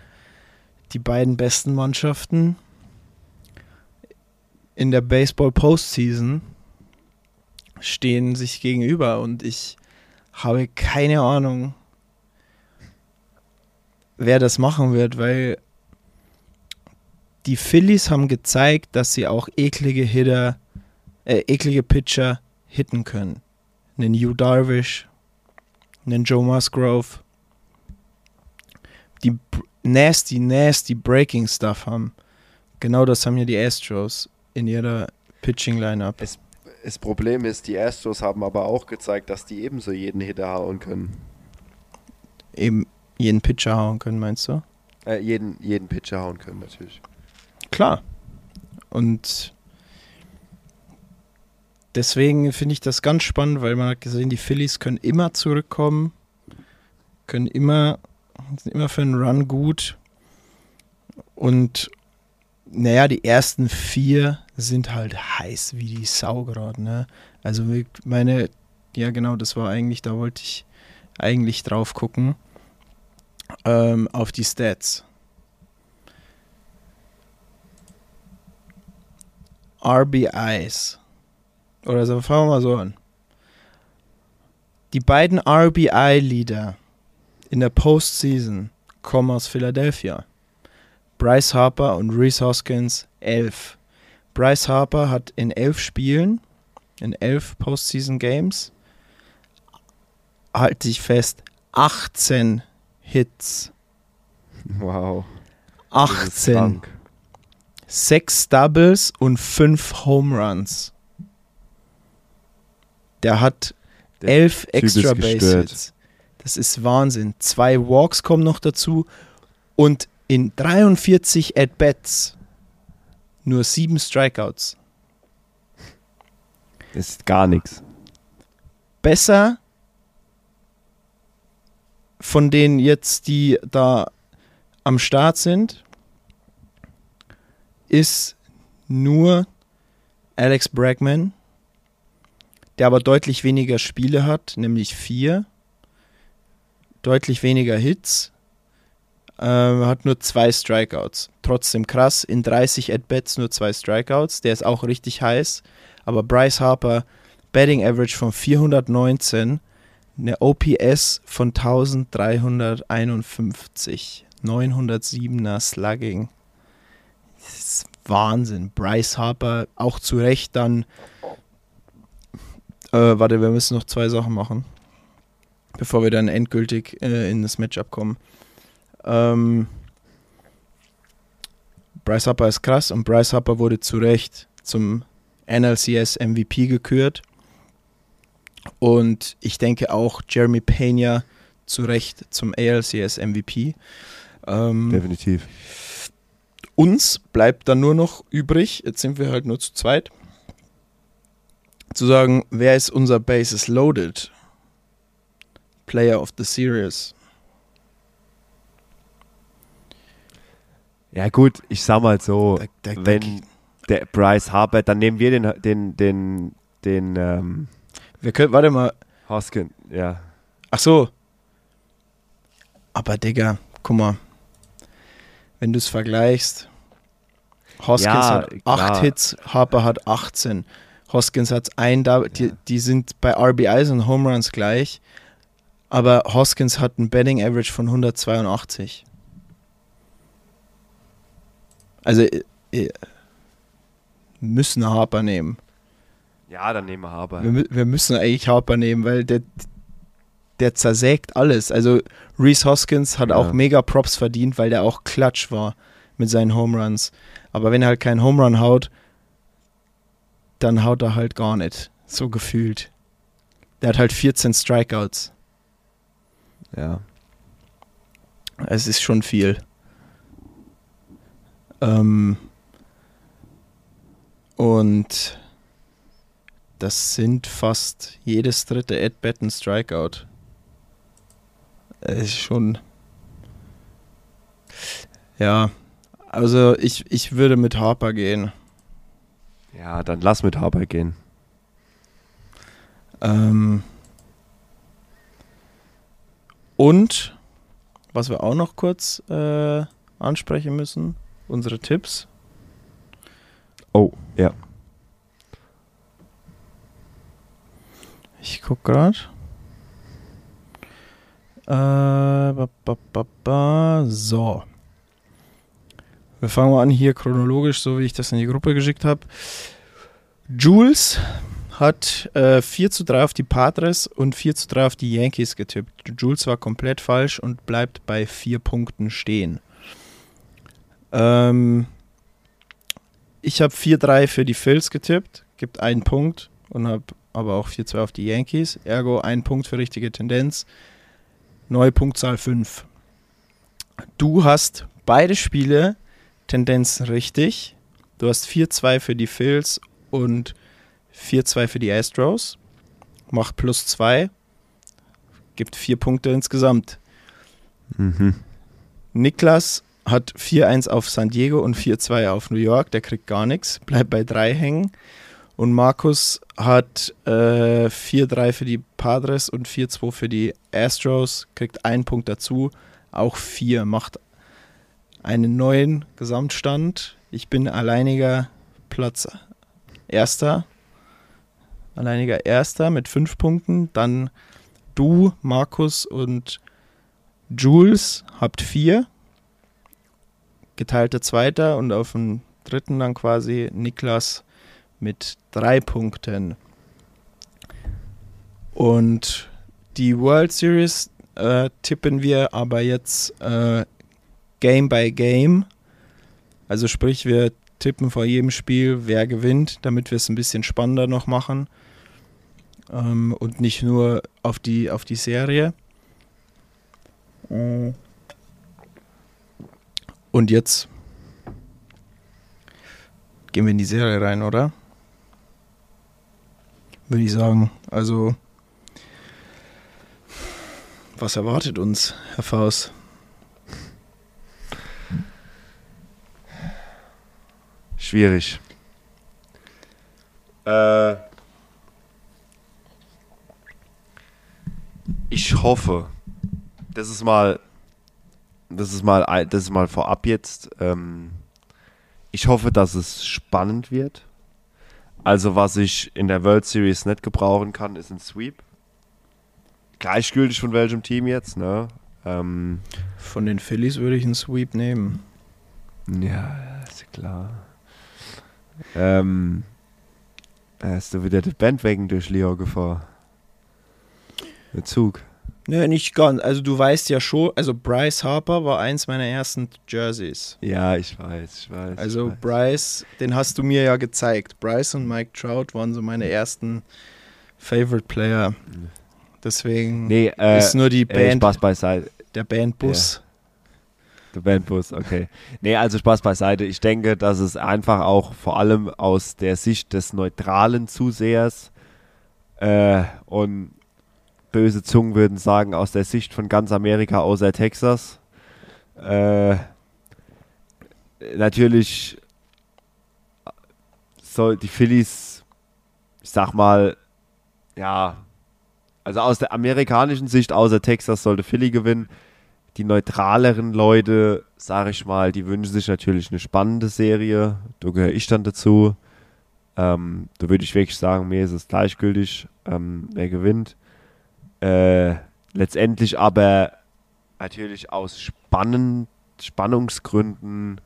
die beiden besten Mannschaften in der Baseball Postseason stehen sich gegenüber und ich habe keine Ahnung, wer das machen wird, weil die Phillies haben gezeigt, dass sie auch eklige Hitter, äh, eklige Pitcher hitten können. Einen Yu Darvish, einen Joe Musgrove, die nasty, nasty Breaking Stuff haben. Genau das haben ja die Astros in ihrer Pitching-Lineup. Das Problem ist, die Astros haben aber auch gezeigt, dass die ebenso jeden Hitter hauen können. Eben jeden Pitcher hauen können, meinst du? Äh, jeden, jeden Pitcher hauen können, natürlich. Klar. Und deswegen finde ich das ganz spannend, weil man hat gesehen, die Phillies können immer zurückkommen, können immer, sind immer für einen Run gut. Und naja, die ersten vier sind halt heiß wie die Sau gerade, ne? Also meine, ja genau, das war eigentlich, da wollte ich eigentlich drauf gucken. Ähm, auf die Stats. RBIs. Oder so, fangen wir mal so an. Die beiden RBI-Leader in der Postseason kommen aus Philadelphia. Bryce Harper und Reese Hoskins 11. Bryce Harper hat in elf Spielen, in elf Postseason Games, halte ich fest, 18 Hits. Wow. das ist 18. krank. Sechs Doubles und fünf Home Runs. Der hat Der elf Typ Extra Base. Hits. Das ist Wahnsinn. Zwei Walks kommen noch dazu und in 43 At-Bats nur sieben Strikeouts. Das ist gar nichts. Besser von denen jetzt, die da am Start sind, ist nur Alex Bregman, der aber deutlich weniger Spiele hat, nämlich vier. Deutlich weniger Hits. Ähm, hat nur zwei Strikeouts. Trotzdem krass, in 30 At-Bats nur zwei Strikeouts. Der ist auch richtig heiß. Aber Bryce Harper, Batting Average von 419, eine OPS von 1351, 907er Slugging. Das ist Wahnsinn. Bryce Harper auch zu Recht dann. Äh, warte, wir müssen noch zwei Sachen machen, bevor wir dann endgültig äh, in das Matchup kommen. Ähm, Bryce Harper ist krass und Bryce Harper wurde zu Recht zum NLCS MVP gekürt. Und ich denke auch Jeremy Pena zu Recht zum ALCS MVP. Ähm, Definitiv. uns bleibt dann nur noch übrig, jetzt sind wir halt nur zu zweit, zu sagen, wer ist unser Bases Loaded Player of the Series? Ja gut, ich sag mal so, Da- da- da- wenn der Bryce Harper, dann nehmen wir den, den, den, den ähm, Wir können, warte mal, Hoskin, ja. ach so. Aber Digga, guck mal, wenn du es vergleichst, Hoskins Ja, hat 8 klar. Hits, Harper hat 18. Hoskins hat ein, da, die, die sind bei RBIs und Home Runs gleich, aber Hoskins hat ein Betting Average von 182. Also äh, äh, müssen Harper nehmen. Ja, dann nehmen wir Harper. Wir, wir müssen eigentlich Harper nehmen, weil der, der zersägt alles. Also Reese Hoskins hat Ja. auch mega Props verdient, weil der auch klatsch war mit seinen Home Runs. Aber wenn er halt keinen Home Run haut, dann haut er halt gar nicht. So gefühlt. Der hat halt 14 Strikeouts. Ja. Es ist schon viel. Ähm, und das sind fast jedes dritte Ad-Bet ein Strikeout. Es ist schon. Ja, also ich, ich würde mit Harper gehen. Ja, dann lass mit Harper gehen. Ähm, und was wir auch noch kurz äh, ansprechen müssen, unsere Tipps. Oh, ja. Ich guck gerade. Äh. So. Wir fangen mal an hier chronologisch, so wie ich das in die Gruppe geschickt habe. Jules hat äh, 4 zu 3 auf die Padres und 4 zu 3 auf die Yankees getippt. Jules war komplett falsch und bleibt bei 4 Punkten stehen. Ähm, ich habe 4-3 für die Phils getippt, gibt einen Punkt und habe aber auch 4-2 auf die Yankees. Ergo ein Punkt für richtige Tendenz. Neue Punktzahl 5. Du hast beide Spiele Tendenz richtig. Du hast 4-2 für die Phils und 4-2 für die Astros. Macht plus 2. Gibt 4 Punkte insgesamt. Mhm. Niklas hat 4-1 auf San Diego und 4-2 auf New York. Der kriegt gar nichts. Bleibt bei 3 hängen. Und Markus hat äh, 4-3 für die Padres und 4-2 für die Astros. Kriegt einen Punkt dazu. Auch 4. Macht einen neuen Gesamtstand. Ich bin alleiniger Platz Erster. Alleiniger Erster mit 5 Punkten. Dann du, Markus und Jules habt 4 geteilte Zweiter und auf dem dritten dann quasi Niklas mit drei Punkten. Und die World Series äh, tippen wir aber jetzt äh, Game by Game. Also sprich, wir tippen vor jedem Spiel, wer gewinnt, damit wir es ein bisschen spannender noch machen. Ähm, und nicht nur auf die, auf die Serie. Und jetzt gehen wir in die Serie rein, oder? Würde ich sagen. Also, was erwartet uns, Herr Faust? Schwierig. Äh, ich hoffe, das ist mal, das ist mal, das ist mal vorab jetzt. Ähm, ich hoffe, dass es spannend wird. Also was ich in der World Series nicht gebrauchen kann, ist ein Sweep. Gleichgültig von welchem Team jetzt, ne? Ähm, Von den Phillies würde ich einen Sweep nehmen. Ja, ist ja klar. Ähm, hast du wieder den Bandwagen durch Leo gefahren? Mit Zug. Nö, nicht ganz. Also du weißt ja schon, also Bryce Harper war eins meiner ersten Jerseys. Ja, ich weiß, ich weiß. Also ich weiß. Bryce, den hast du mir ja gezeigt. Bryce und Mike Trout waren so meine ersten Favorite Player. Deswegen Nee, äh, ist nur die Band, Spaß beiseite. der Bandbus. Der Bandbus, okay. Nee, also Spaß beiseite. Ich denke, dass es einfach auch vor allem aus der Sicht des neutralen Zusehers äh, und böse Zungen würden sagen, aus der Sicht von ganz Amerika außer Texas. Äh, natürlich soll die Phillies, ich sag mal, ja, also aus der amerikanischen Sicht außer Texas sollte Philly gewinnen die neutraleren Leute, sage ich mal, die wünschen sich natürlich eine spannende Serie. Da gehöre ich dann dazu. Ähm, da würde ich wirklich sagen, mir ist es gleichgültig, ähm, wer gewinnt. Äh, letztendlich aber natürlich aus Spannen, Spannungsgründen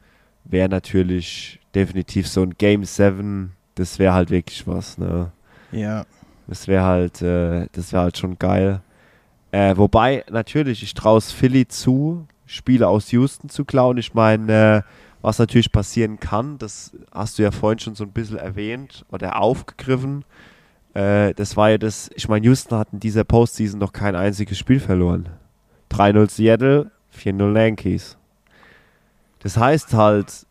wäre natürlich definitiv so ein Game 7, das wäre halt wirklich was, ne? Ja. Das wäre halt, äh, das wäre halt schon geil. Äh, wobei, natürlich, ich traue es Philly zu, Spiele aus Houston zu klauen. Ich meine, äh, was natürlich passieren kann, das hast du ja vorhin schon so ein bisschen erwähnt oder aufgegriffen. Äh, das war ja das, ich meine, Houston hat in dieser Postseason noch kein einziges Spiel verloren. 3-0 Seattle, 4-0 Yankees. Das heißt halt,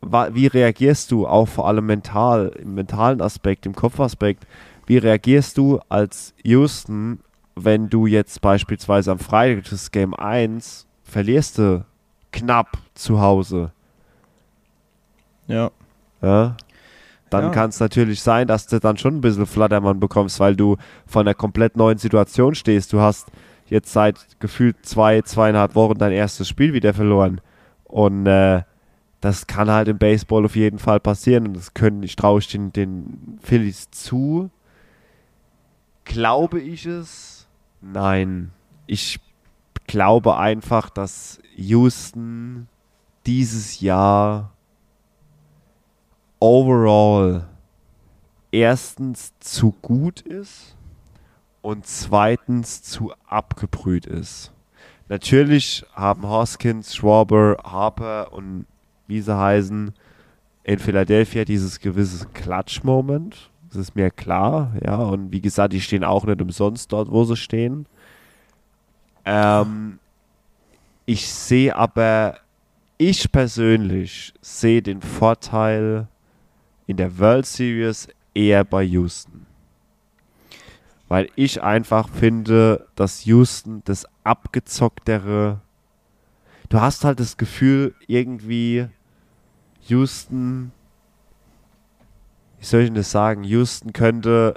wie reagierst du auch vor allem mental, im mentalen Aspekt, im Kopfaspekt, wie reagierst du als Houston, wenn du jetzt beispielsweise am Freitag das Game 1 verlierst du knapp zu Hause? Ja. Ja? Dann Ja. kann es natürlich sein, dass du dann schon ein bisschen Flattermann bekommst, weil du vor einer komplett neuen Situation stehst. Du hast jetzt seit gefühlt zwei, zweieinhalb Wochen dein erstes Spiel wieder verloren. Und äh, das kann halt im Baseball auf jeden Fall passieren. Und das können, ich traue ich den, den Phillies zu. Glaube ich es? Nein. Ich glaube einfach, dass Houston dieses Jahr overall erstens zu gut ist und zweitens zu abgebrüht ist. Natürlich haben Hoskins, Schwaber, Harper und wie sie heißen in Philadelphia dieses gewisse Klatsch-Moment. Das ist mir klar, ja. Und wie gesagt, die stehen auch nicht umsonst dort, wo sie stehen. Ähm, ich sehe aber, ich persönlich sehe den Vorteil in der World Series eher bei Houston. Weil ich einfach finde, dass Houston das abgezocktere. Du hast halt das Gefühl, irgendwie Houston, wie soll ich denn das sagen? Houston könnte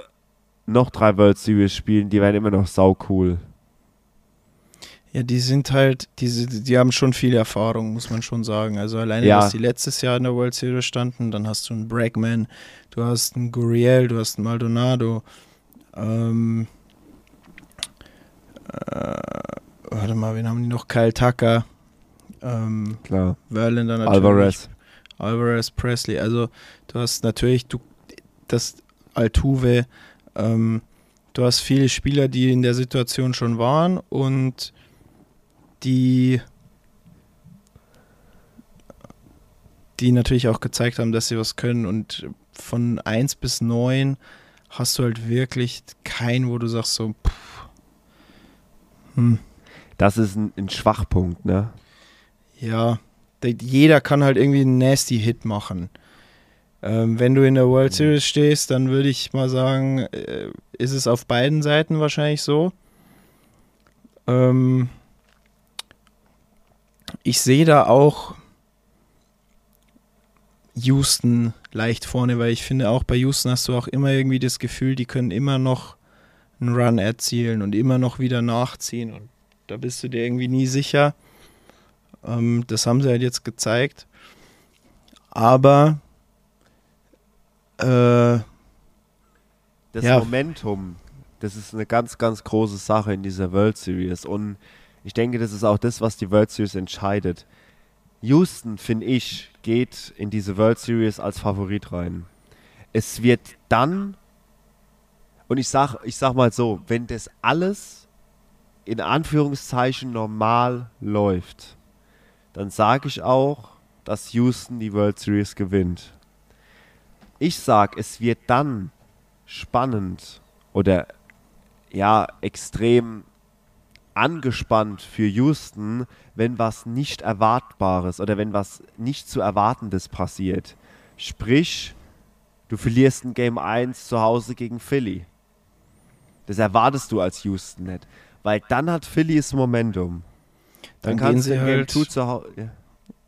noch drei World Series spielen, die wären immer noch sau cool. Ja, die sind halt, diese, die haben schon viel Erfahrung, muss man schon sagen. Also alleine, Ja. dass die letztes Jahr in der World Series standen, dann hast du einen Bregman, du hast einen Guriel, du hast einen Maldonado, ähm, äh, warte mal, wen haben die noch? Kyle Tucker, ähm, Klar. Verlander natürlich. Alvarez. Alvarez, Presley. Also du hast natürlich du, das Altuve, ähm, du hast viele Spieler, die in der Situation schon waren und die die natürlich auch gezeigt haben, dass sie was können und von 1 bis 9 hast du halt wirklich keinen, wo du sagst so pff, hm, Das ist ein, ein Schwachpunkt, ne? ja, der- jeder kann halt irgendwie einen nasty Hit machen. Ähm, wenn du in der World Series stehst, dann würde ich mal sagen, äh, ist es auf beiden Seiten wahrscheinlich so. Ähm, ich sehe da auch Houston leicht vorne, weil ich finde, auch bei Houston hast du auch immer irgendwie das Gefühl, die können immer noch einen Run erzielen und immer noch wieder nachziehen. Und da bist du dir irgendwie nie sicher. Ähm, das haben sie halt jetzt gezeigt. Aber äh, Das Ja. Momentum, das ist eine ganz, ganz große Sache in dieser World Series. Und ich denke, das ist auch das, was die World Series entscheidet. Houston, finde ich, geht in diese World Series als Favorit rein. Es wird dann, und ich sag, ich sag mal so, wenn das alles in Anführungszeichen normal läuft, dann sage ich auch, dass Houston die World Series gewinnt. Ich sag, es wird dann spannend oder ja, extrem angespannt für Houston, wenn was nicht Erwartbares oder wenn was nicht zu Erwartendes passiert. Sprich, du verlierst ein Game 1 zu Hause gegen Philly. Das erwartest du als Houston nicht. Weil dann hat Philly das Momentum. Dann Dann, kannst sie du Game halt- 2 zu Hause. Ja.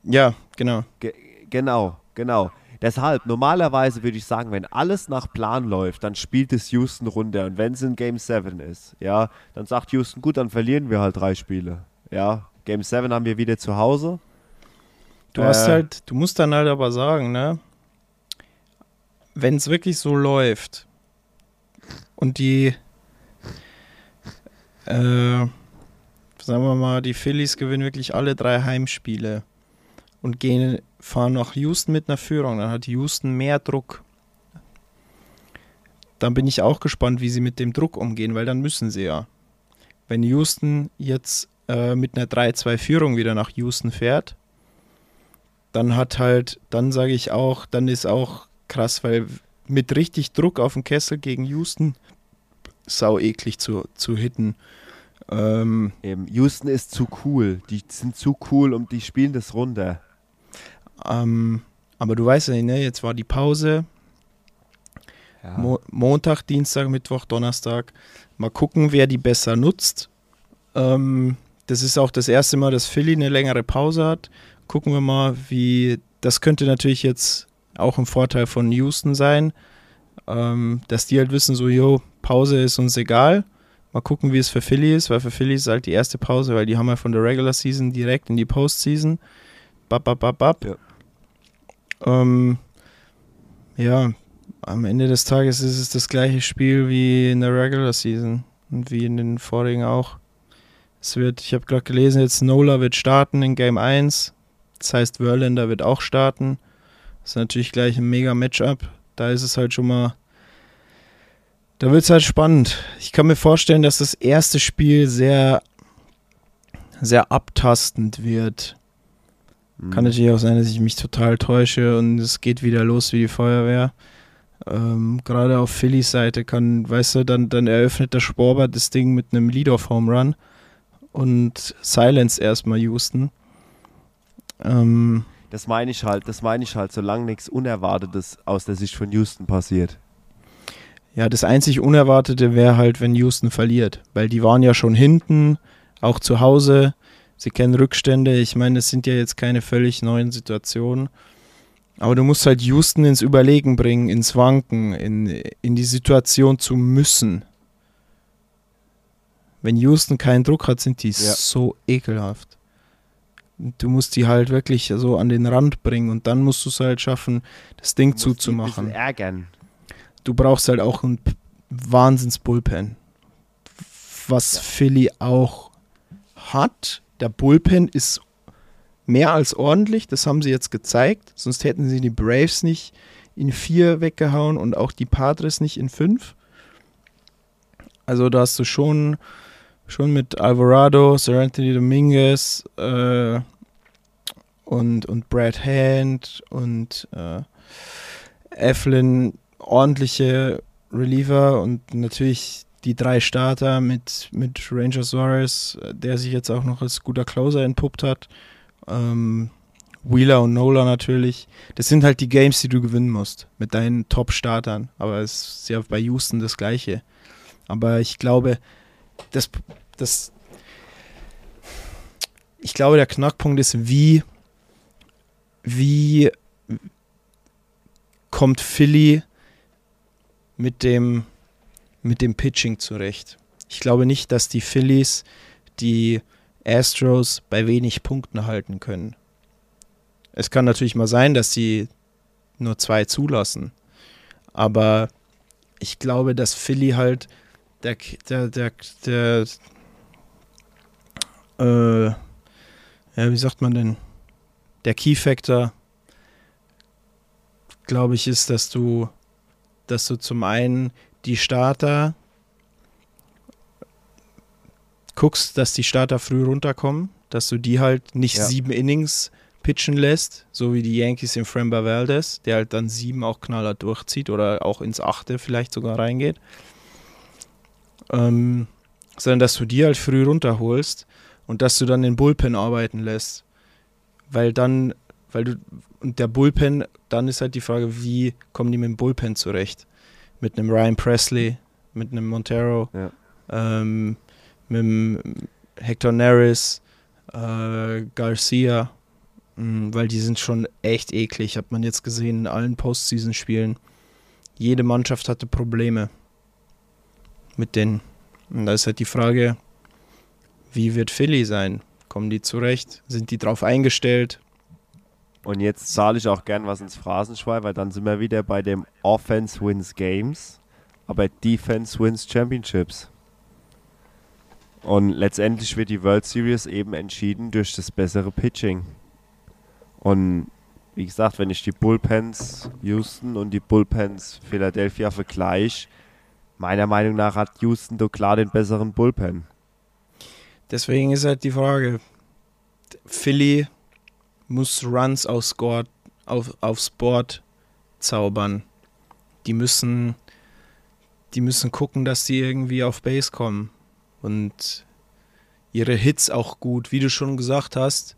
ja, genau. Ge genau, genau. Deshalb, normalerweise würde ich sagen, wenn alles nach Plan läuft, dann spielt es Houston runter. Und wenn es in Game 7 ist, ja, dann sagt Houston, gut, dann verlieren wir halt drei Spiele. Ja, Game 7 haben wir wieder zu Hause. Du hast Äh. halt, du musst dann halt aber sagen, ne, wenn es wirklich so läuft und die, äh, sagen wir mal, die Phillies gewinnen wirklich alle drei Heimspiele und gehen, fahren nach Houston mit einer Führung, dann hat Houston mehr Druck. Dann bin ich auch gespannt, wie sie mit dem Druck umgehen, weil dann müssen sie ja. Wenn Houston jetzt äh, mit einer 3-2-Führung wieder nach Houston fährt, dann hat halt, dann sage ich auch, dann ist auch krass, weil mit richtig Druck auf den Kessel gegen Houston sau eklig zu, zu hitten. Ähm, Houston ist zu cool. Die sind zu cool und die spielen das runter. Ähm, aber du weißt ja nicht, ne? jetzt war die Pause, Mo Montag, Dienstag, Mittwoch, Donnerstag. Mal gucken, wer die besser nutzt. Ähm, das ist auch das erste Mal, dass Philly eine längere Pause hat. Gucken wir mal, wie. Das könnte natürlich jetzt auch ein Vorteil von Houston sein, ähm, dass die halt wissen, so, jo, Pause ist uns egal. Mal gucken, wie es für Philly ist, weil für Philly ist halt die erste Pause, weil die haben ja von der Regular Season direkt in die Postseason. Bap, bap, bap, bap. Ja. Ähm, ja, am Ende des Tages ist es das gleiche Spiel wie in der Regular Season und wie in den vorigen auch. Es wird, ich habe gerade gelesen, jetzt Nola wird starten in Game 1. Das heißt, Verlander wird auch starten. Das ist natürlich gleich ein mega Matchup. Da ist es halt schon mal. Da wird es halt spannend. Ich kann mir vorstellen, dass das erste Spiel sehr, sehr abtastend wird. Mhm. Kann natürlich auch sein, dass ich mich total täusche und es geht wieder los wie die Feuerwehr. Ähm, Gerade auf Phillies Seite kann, weißt du, dann, dann eröffnet der Sporber das Ding mit einem Lead-Off-Home Run und Silence erstmal Houston. Ähm, Das meine ich halt, das meine ich halt, solange nichts Unerwartetes aus der Sicht von Houston passiert. ja, das einzig Unerwartete wäre halt, wenn Houston verliert, weil die waren ja schon hinten, auch zu Hause. Sie kennen Rückstände. Ich meine, es sind ja jetzt keine völlig neuen Situationen. Aber du musst halt Houston ins Überlegen bringen, ins Wanken, in, in die Situation zu müssen. Wenn Houston keinen Druck hat, sind die Ja. so ekelhaft. Du musst die halt wirklich so an den Rand bringen und dann musst du es halt schaffen, das Ding Du ein zuzumachen bisschen ärgern. du brauchst halt auch ein Wahnsinns-Bullpen. Was Philly auch hat. Der Bullpen ist mehr als ordentlich, das haben sie jetzt gezeigt. Sonst hätten sie die Braves nicht in vier weggehauen und auch die Padres nicht in fünf. Also da hast du schon, schon mit Alvarado, Sir Anthony Dominguez äh, und, und Brad Hand und äh, Eflin ordentliche Reliever und natürlich die drei Starter mit, mit Ranger Suarez, der sich jetzt auch noch als guter Closer entpuppt hat. Ähm, Wheeler und Nola natürlich. Das sind halt die Games, die du gewinnen musst mit deinen Top-Startern. Aber es ist ja bei Houston das Gleiche. Aber ich glaube, das, das, ich glaube, der Knackpunkt ist, wie, wie kommt Philly mit dem, mit dem Pitching zurecht. Ich glaube nicht, dass die Phillies die Astros bei wenig Punkten halten können. Es kann natürlich mal sein, dass sie nur zwei zulassen. Aber ich glaube, dass Philly halt der, der, der, der, äh, ja, wie sagt man denn? Der Key Factor, glaube ich, ist, dass du, dass du zum einen die Starter guckst, dass die Starter früh runterkommen, dass du die halt nicht Ja. sieben Innings pitchen lässt, so wie die Yankees in Framber Valdez, der halt dann sieben auch knaller durchzieht oder auch ins achte vielleicht sogar reingeht. Ähm, sondern dass du die halt früh runterholst und dass du dann den Bullpen arbeiten lässt. Weil dann, weil du, und der Bullpen, dann ist halt die Frage, wie kommen die mit dem Bullpen zurecht? Mit einem Ryan Presley, mit einem Montero, Ja. ähm, mit dem Hector Neris, äh, Garcia, mh, weil die sind schon echt eklig, hat man jetzt gesehen in allen Postseason-Spielen. Jede Mannschaft hatte Probleme mit denen. Und da ist halt die Frage, wie wird Philly sein? Kommen die zurecht? Sind die drauf eingestellt? Und jetzt zahle ich auch gern was ins Phrasenschwein, weil dann sind wir wieder bei dem Offense wins Games, aber Defense wins Championships. Und letztendlich wird die World Series eben entschieden durch das bessere Pitching. Und wie gesagt, wenn ich die Bullpens Houston und die Bullpens Philadelphia vergleiche, meiner Meinung nach hat Houston doch klar den besseren Bullpen. Deswegen ist halt die Frage, Philly muss Runs aufs, Score, auf, aufs Board zaubern. Die müssen, die müssen gucken, dass die irgendwie auf Base kommen. Und ihre Hits auch gut, wie du schon gesagt hast,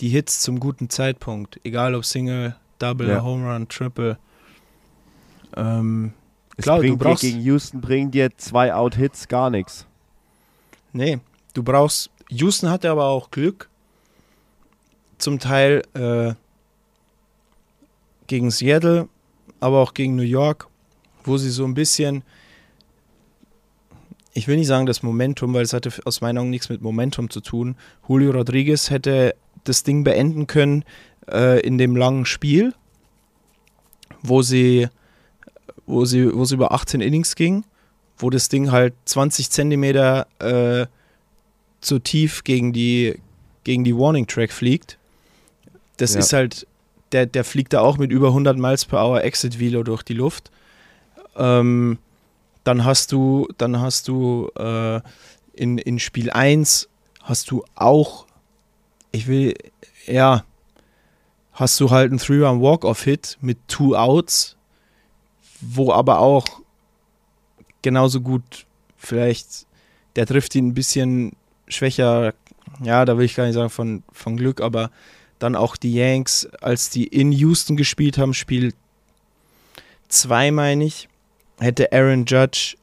die Hits zum guten Zeitpunkt. Egal ob Single, Double, Ja. Home Run, Triple. Ähm, Es Klar, du bringt dir brauchst- gegen Houston bringen dir zwei Out-Hits gar nichts. Nee, du brauchst. Houston hatte aber auch Glück. Zum Teil äh, gegen Seattle, aber auch gegen New York, wo sie so ein bisschen. Ich will nicht sagen das Momentum, weil es hatte aus meinen Augen nichts mit Momentum zu tun. Julio Rodriguez hätte das Ding beenden können äh, in dem langen Spiel, wo sie, wo sie, wo sie über 18 Innings ging, wo das Ding halt 20 Zentimeter äh, zu tief gegen die, gegen die Warning Track fliegt. Das Ja. ist halt, der, der fliegt da auch mit über 100 Miles per Hour Exit Velo durch die Luft. Ähm, dann hast du, dann hast du äh, in, in Spiel 1 hast du auch, ich will, ja, hast du halt einen Three-Run Walk-Off-Hit mit Two Outs, wo aber auch genauso gut vielleicht, der trifft ihn ein bisschen schwächer, ja, da will ich gar nicht sagen von, von Glück, aber dann auch die Yanks, als die in Houston gespielt haben, Spiel 2 meine ich, hätte Aaron Judge,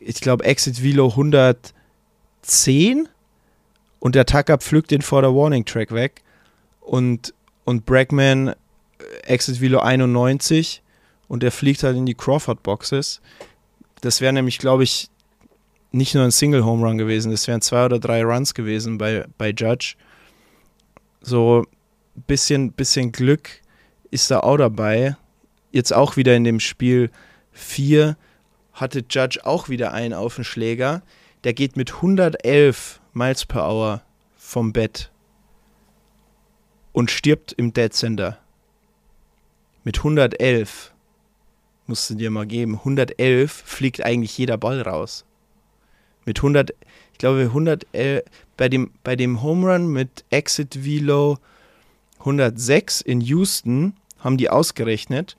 ich glaube, Exit Velo 110 und der Tucker pflückt den vor der Warning Track weg und, und Bregman äh, Exit Velo 91 und der fliegt halt in die Crawford Boxes. Das wäre nämlich, glaube ich, nicht nur ein Single Home Run gewesen, das wären zwei oder drei Runs gewesen bei, bei Judge. So ein bisschen, bisschen Glück ist da auch dabei. Jetzt auch wieder in dem Spiel 4 hatte Judge auch wieder einen auf den Schläger. Der geht mit 111 Miles per Hour vom Bett und stirbt im Dead Center. Mit 111 musst du dir mal geben. 111 fliegt eigentlich jeder Ball raus. Mit 100, ich glaube 111, bei dem, bei dem Home Run mit Exit Velo 106 in Houston haben die ausgerechnet,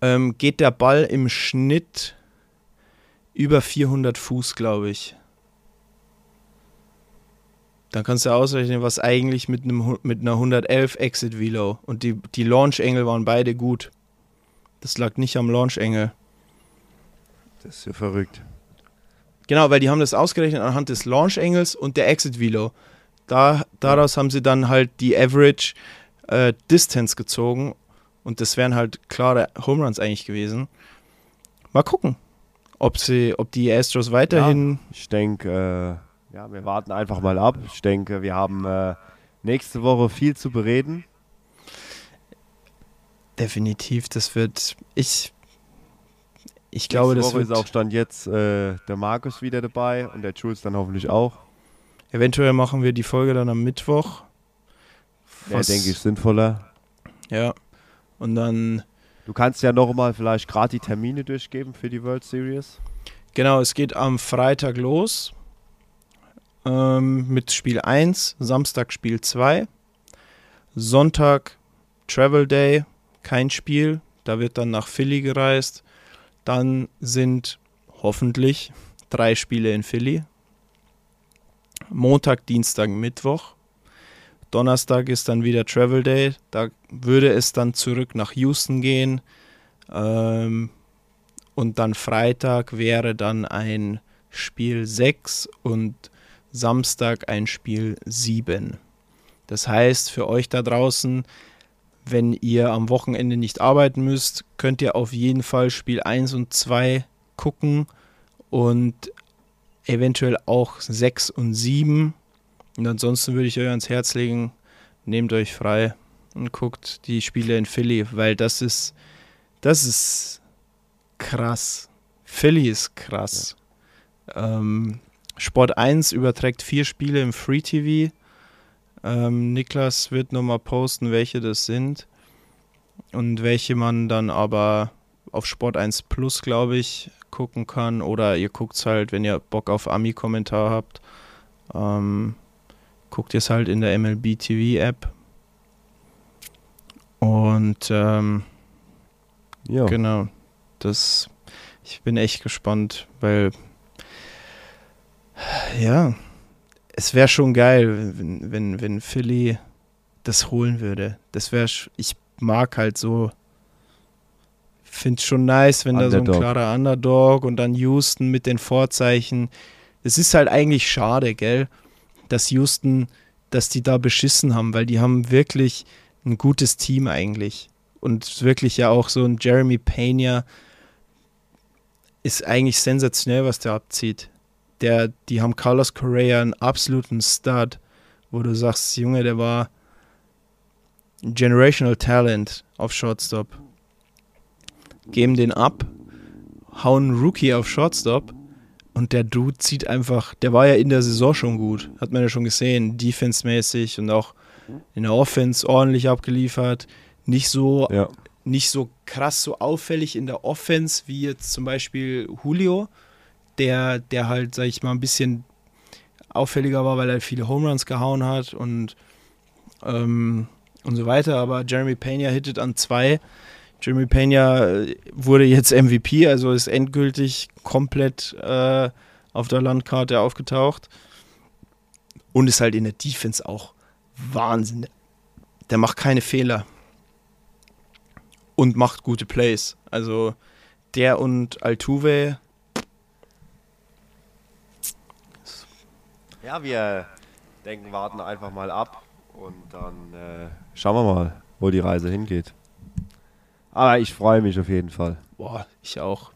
ähm, geht der Ball im Schnitt über 400 Fuß, glaube ich. Dann kannst du ausrechnen, was eigentlich mit, einem, mit einer 111 Exit Velo und die, die Launch Engel waren beide gut. Das lag nicht am Launch Engel. Das ist ja verrückt. Genau, weil die haben das ausgerechnet anhand des Launch Engels und der Exit Velo. Da, daraus haben sie dann halt die Average äh, Distance gezogen und das wären halt klare Home Runs eigentlich gewesen. Mal gucken, ob sie, ob die Astros weiterhin. Ich denke, äh, ja, wir warten einfach mal ab. Ich denke, wir haben äh, nächste Woche viel zu bereden. Definitiv, das wird. Ich. Ich glaube, nächste das Woche wird. ist auch Stand jetzt äh, der Markus wieder dabei und der Jules dann hoffentlich auch. Eventuell machen wir die Folge dann am Mittwoch. Ja, denke ich, sinnvoller. Ja. Und dann. Du kannst ja noch mal vielleicht gerade die Termine durchgeben für die World Series. Genau, es geht am Freitag los ähm, mit Spiel 1, Samstag Spiel 2, Sonntag Travel Day, kein Spiel, da wird dann nach Philly gereist. Dann sind hoffentlich drei Spiele in Philly. Montag, Dienstag, Mittwoch. Donnerstag ist dann wieder Travel Day. Da würde es dann zurück nach Houston gehen. Ähm, und dann Freitag wäre dann ein Spiel 6 und Samstag ein Spiel 7. Das heißt, für euch da draußen, wenn ihr am Wochenende nicht arbeiten müsst, könnt ihr auf jeden Fall Spiel 1 und 2 gucken und eventuell auch 6 und 7. Und ansonsten würde ich euch ans Herz legen, nehmt euch frei und guckt die Spiele in Philly, weil das ist, das ist krass. Philly ist krass. Ähm, Sport 1 überträgt vier Spiele im Free TV. Ähm, Niklas wird nochmal posten, welche das sind. Und welche man dann aber auf Sport 1 Plus, glaube ich, gucken kann. Oder ihr guckt es halt, wenn ihr Bock auf Ami-Kommentar habt. Ähm, guckt ihr es halt in der MLB TV App. Und ähm, Ja. Genau. Das, ich bin echt gespannt, weil ja, es wäre schon geil, wenn, wenn, wenn Philly das holen würde. Das wäre, ich mag halt so, finde es schon nice, wenn da so Underdog. ein klarer Underdog und dann Houston mit den Vorzeichen. Es ist halt eigentlich schade, gell, dass Houston, dass die da beschissen haben, weil die haben wirklich ein gutes Team eigentlich. Und wirklich ja auch so ein Jeremy Pena ist eigentlich sensationell, was der abzieht. Der, die haben Carlos Correa einen absoluten Stud, wo du sagst, Junge, der war ein Generational Talent auf Shortstop. Geben den ab, hauen einen Rookie auf Shortstop und der Dude zieht einfach, der war ja in der Saison schon gut, hat man ja schon gesehen, defense-mäßig und auch in der Offense ordentlich abgeliefert. Nicht so, Ja. nicht so krass, so auffällig in der Offense wie jetzt zum Beispiel Julio, der, der halt, sag ich mal, ein bisschen auffälliger war, weil er viele Home Runs gehauen hat und, ähm, und so weiter. Aber Jeremy Pena hittet an zwei. Jeremy Pena äh, wurde jetzt MVP, also ist endgültig komplett äh, auf der Landkarte aufgetaucht. Und ist halt in der Defense auch Wahnsinn. Der macht keine Fehler. Und macht gute Plays. Also der und Altuve, Ja, wir denken, warten einfach mal ab und dann äh, schauen wir mal, wo die Reise hingeht. Aber ich freue mich auf jeden Fall. boah, ich auch.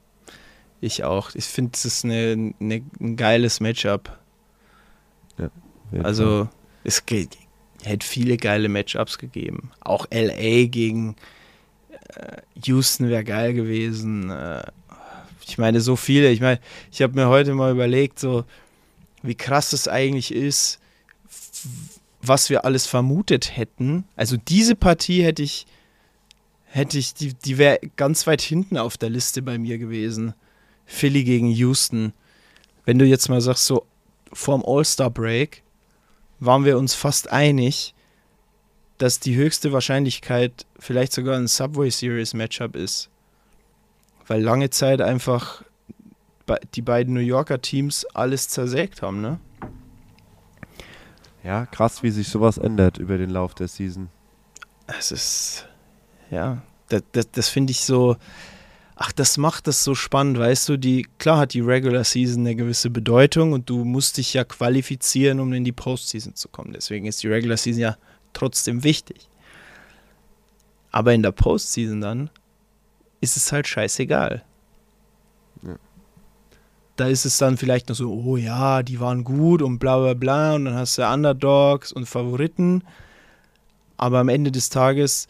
Ich auch. Ich finde, es ist eine, eine, ein geiles Matchup. Jeden Also es geht, hätte viele geile Matchups gegeben. Auch LA gegen äh, Houston wäre geil gewesen. Äh, ich meine, so viele. Ich meine, ich habe mir heute mal überlegt, so wie krass es eigentlich ist, was wir alles vermutet hätten. Also diese Partie hätte ich, hätte ich, die, die wäre ganz weit hinten auf der Liste bei mir gewesen. Philly gegen Houston. Wenn du jetzt mal sagst, so vorm All-Star-Break, waren wir uns fast einig, dass die höchste Wahrscheinlichkeit vielleicht sogar ein Subway Series Matchup ist. Weil lange Zeit einfach die beiden New Yorker Teams alles zersägt haben, ne? Ja, krass, wie sich sowas ändert über den Lauf der Season. Es ist, ja, das, das, das finde ich so, ach, das macht das so spannend, weißt du, die, klar hat die Regular Season eine gewisse Bedeutung und du musst dich ja qualifizieren, um in die Postseason zu kommen. Deswegen ist die Regular Season ja trotzdem wichtig. Aber in der Postseason dann ist es halt scheißegal. Da ist es dann vielleicht noch so, oh ja, die waren gut und bla bla bla und dann hast du Underdogs und Favoriten. Aber am Ende des Tages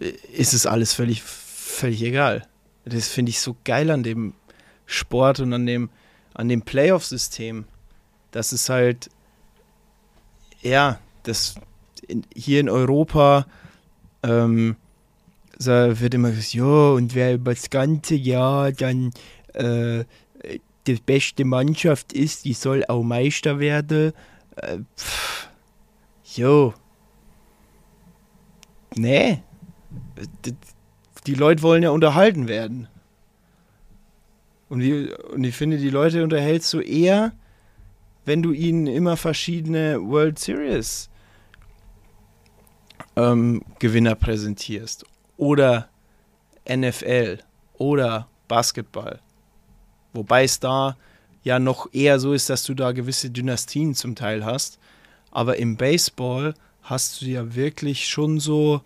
äh, ist es alles völlig, völlig egal. Das finde ich so geil an dem Sport und an dem, an dem Playoff-System. Das ist halt, ja, das in, hier in Europa ähm, da wird immer gesagt, ja, und wer über das ganze Jahr dann äh, die beste Mannschaft ist, die soll auch Meister werden. Äh, pff, jo. Nee. Die Leute wollen ja unterhalten werden. Und, die, und ich finde, die Leute unterhältst du eher, wenn du ihnen immer verschiedene World Series ähm, Gewinner präsentierst. Oder NFL oder Basketball. Wobei es da ja noch eher so ist, dass du da gewisse Dynastien zum Teil hast. Aber im Baseball hast du ja wirklich schon so.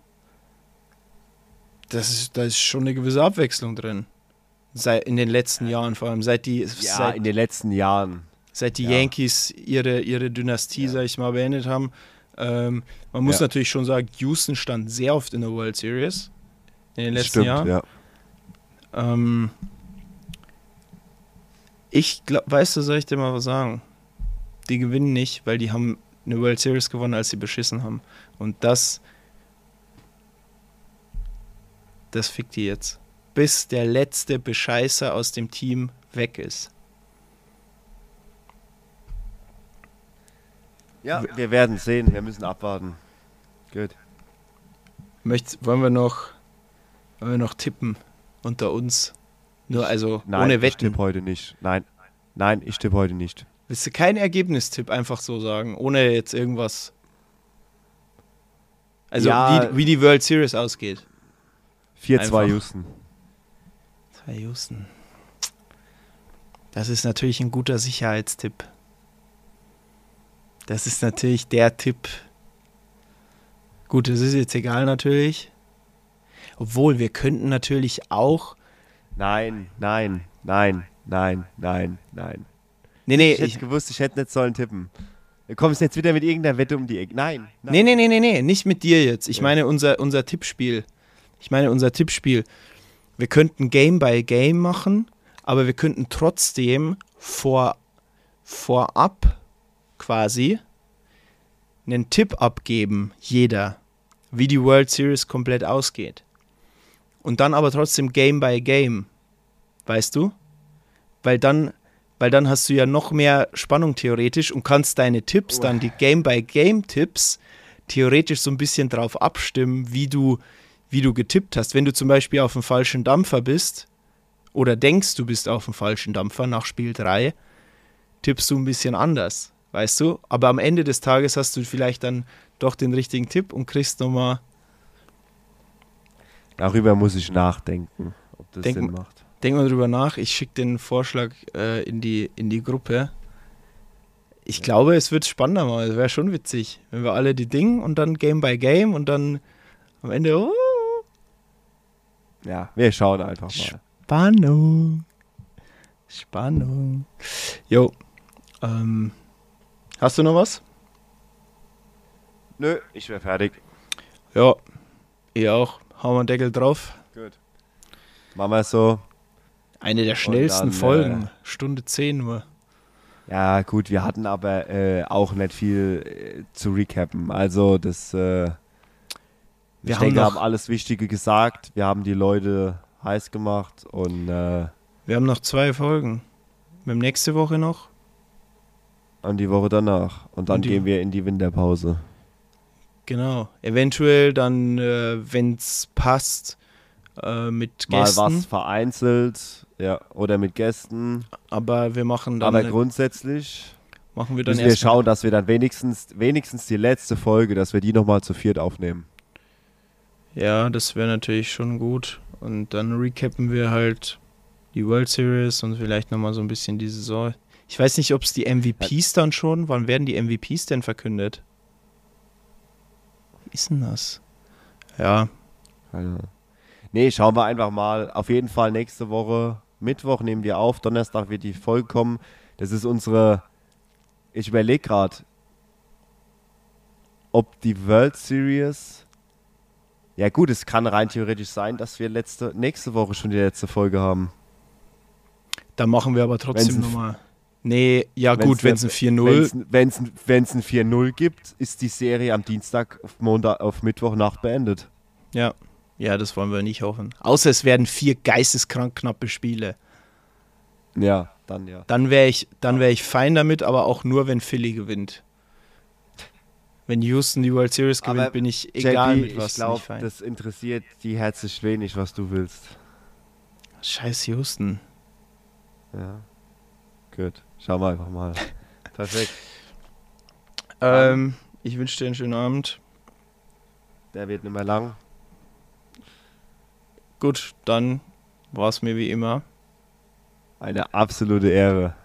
Das ist, da ist schon eine gewisse Abwechslung drin. Seit, in den letzten Jahren, vor allem seit die, Ja, seit, in den letzten Jahren. seit die ja. Yankees ihre, ihre Dynastie, sag ich mal, beendet haben. Ähm, man muss Ja. natürlich schon sagen, Houston stand sehr oft in der World Series in den letzten Jahren. ja. Ähm, ich glaub, weißt du, soll ich dir mal was sagen? Die gewinnen nicht, weil die haben eine World Series gewonnen, als sie beschissen haben. Und das, das fickt die jetzt. Bis der letzte Bescheißer aus dem Team weg ist. Ja, wir werden sehen. Wir müssen abwarten. Gut. Wollen wir noch, wollen wir noch tippen unter uns? Nur also Nein, ohne ich Wetten. tippe heute nicht. Nein, nein, ich tippe heute nicht. Willst du keinen Ergebnistipp einfach so sagen, ohne jetzt irgendwas? Also Ja. wie, wie die World Series ausgeht. 4-2 Einfach. Houston. Zwei Houston. Das ist natürlich ein guter Sicherheitstipp. Das ist natürlich der Tipp. Gut, das ist jetzt egal natürlich. Obwohl, wir könnten natürlich auch. Nein, nein, nein, nein, nein, nein. Nee, nee, Ich hätte ich, gewusst, ich hätte nicht sollen tippen. Du kommst jetzt wieder mit irgendeiner Wette um die Ecke. Nein, nein. nee, nee, nee, nee, nee, nicht mit dir jetzt. Ich Ja. meine unser, unser Tippspiel. Ich meine unser Tippspiel. Wir könnten Game by Game machen, aber wir könnten trotzdem vor, vorab quasi einen Tipp abgeben, jeder, wie die World Series komplett ausgeht. Und dann aber trotzdem Game by Game. Weißt du? Weil dann, weil dann hast du ja noch mehr Spannung theoretisch und kannst deine Tipps, dann die Game by Game Tipps, theoretisch so ein bisschen drauf abstimmen, wie du, wie du getippt hast. Wenn du zum Beispiel auf dem falschen Dampfer bist oder denkst, du bist auf dem falschen Dampfer nach Spiel 3, tippst du ein bisschen anders, weißt du? Aber am Ende des Tages hast du vielleicht dann doch den richtigen Tipp und kriegst nochmal, Darüber muss ich nachdenken, ob das Denken- Sinn macht. denk mal drüber nach, ich schicke den Vorschlag äh, in, die, in die Gruppe. Ich glaube, es wird spannender mal, es wäre schon witzig, wenn wir alle die Dinge und dann Game by Game und dann am Ende, oh, Ja, wir schauen einfach mal. Spannung. Spannung. Jo. Ähm, hast du noch was? Nö, ich wäre fertig. Ja. Ich auch. Hauen wir einen Deckel drauf. Gut. Machen wir es so. Eine der schnellsten dann, Folgen. äh, Stunde 10 nur. Ja, gut, wir hatten aber äh, auch nicht viel äh, zu recappen. Also, das. Äh, Wir ich haben denke, haben alles Wichtige gesagt. Wir haben die Leute heiß gemacht und, äh, Wir haben noch zwei Folgen. Wir haben nächste Woche noch. und die Woche danach. Und dann Und die- gehen wir in die Winterpause. Genau. Eventuell dann, äh, wenn es passt, äh, mit Mal Gästen. was vereinzelt, ja, oder mit Gästen. Aber wir machen dann, aber grundsätzlich machen wir dann müssen wir schauen, dass wir dann wenigstens, wenigstens die letzte Folge, dass wir die nochmal zu viert aufnehmen. Ja, das wäre natürlich schon gut. Und dann recappen wir halt die World Series und vielleicht nochmal so ein bisschen die Saison. Ich weiß nicht, ob es die MVPs dann schon, wann werden die MVPs denn verkündet? Ist denn das? Ja, Also, nee, schauen wir einfach mal. Auf jeden Fall nächste Woche, Mittwoch nehmen wir auf, Donnerstag wird die Folge kommen. Das ist unsere, ich überlege gerade, ob die World Series, ja gut, es kann rein theoretisch sein, dass wir letzte, nächste Woche schon die letzte Folge haben. dann machen wir aber trotzdem nochmal. Nee, ja gut, wenn es ein 4-0, Wenn es ein 4-0 gibt, ist die Serie am Dienstag, auf, Montag, auf Mittwochnacht beendet. ja. Ja, das wollen wir nicht hoffen. Außer es werden vier geisteskrank knappe Spiele. Ja, dann ja. Dann wäre ich, dann wär ich fein damit, aber auch nur, wenn Philly gewinnt. Wenn Houston die World Series gewinnt, Aber bin ich egal JP, mit was ich glaube, das interessiert die herzlich wenig, was du willst. Scheiß Houston. Ja. Gut. Schauen wir einfach mal. Perfekt. *laughs* Ähm, ich wünsche dir einen schönen Abend. Der wird nicht mehr lang. Gut, dann war es mir wie immer. Eine absolute Ehre.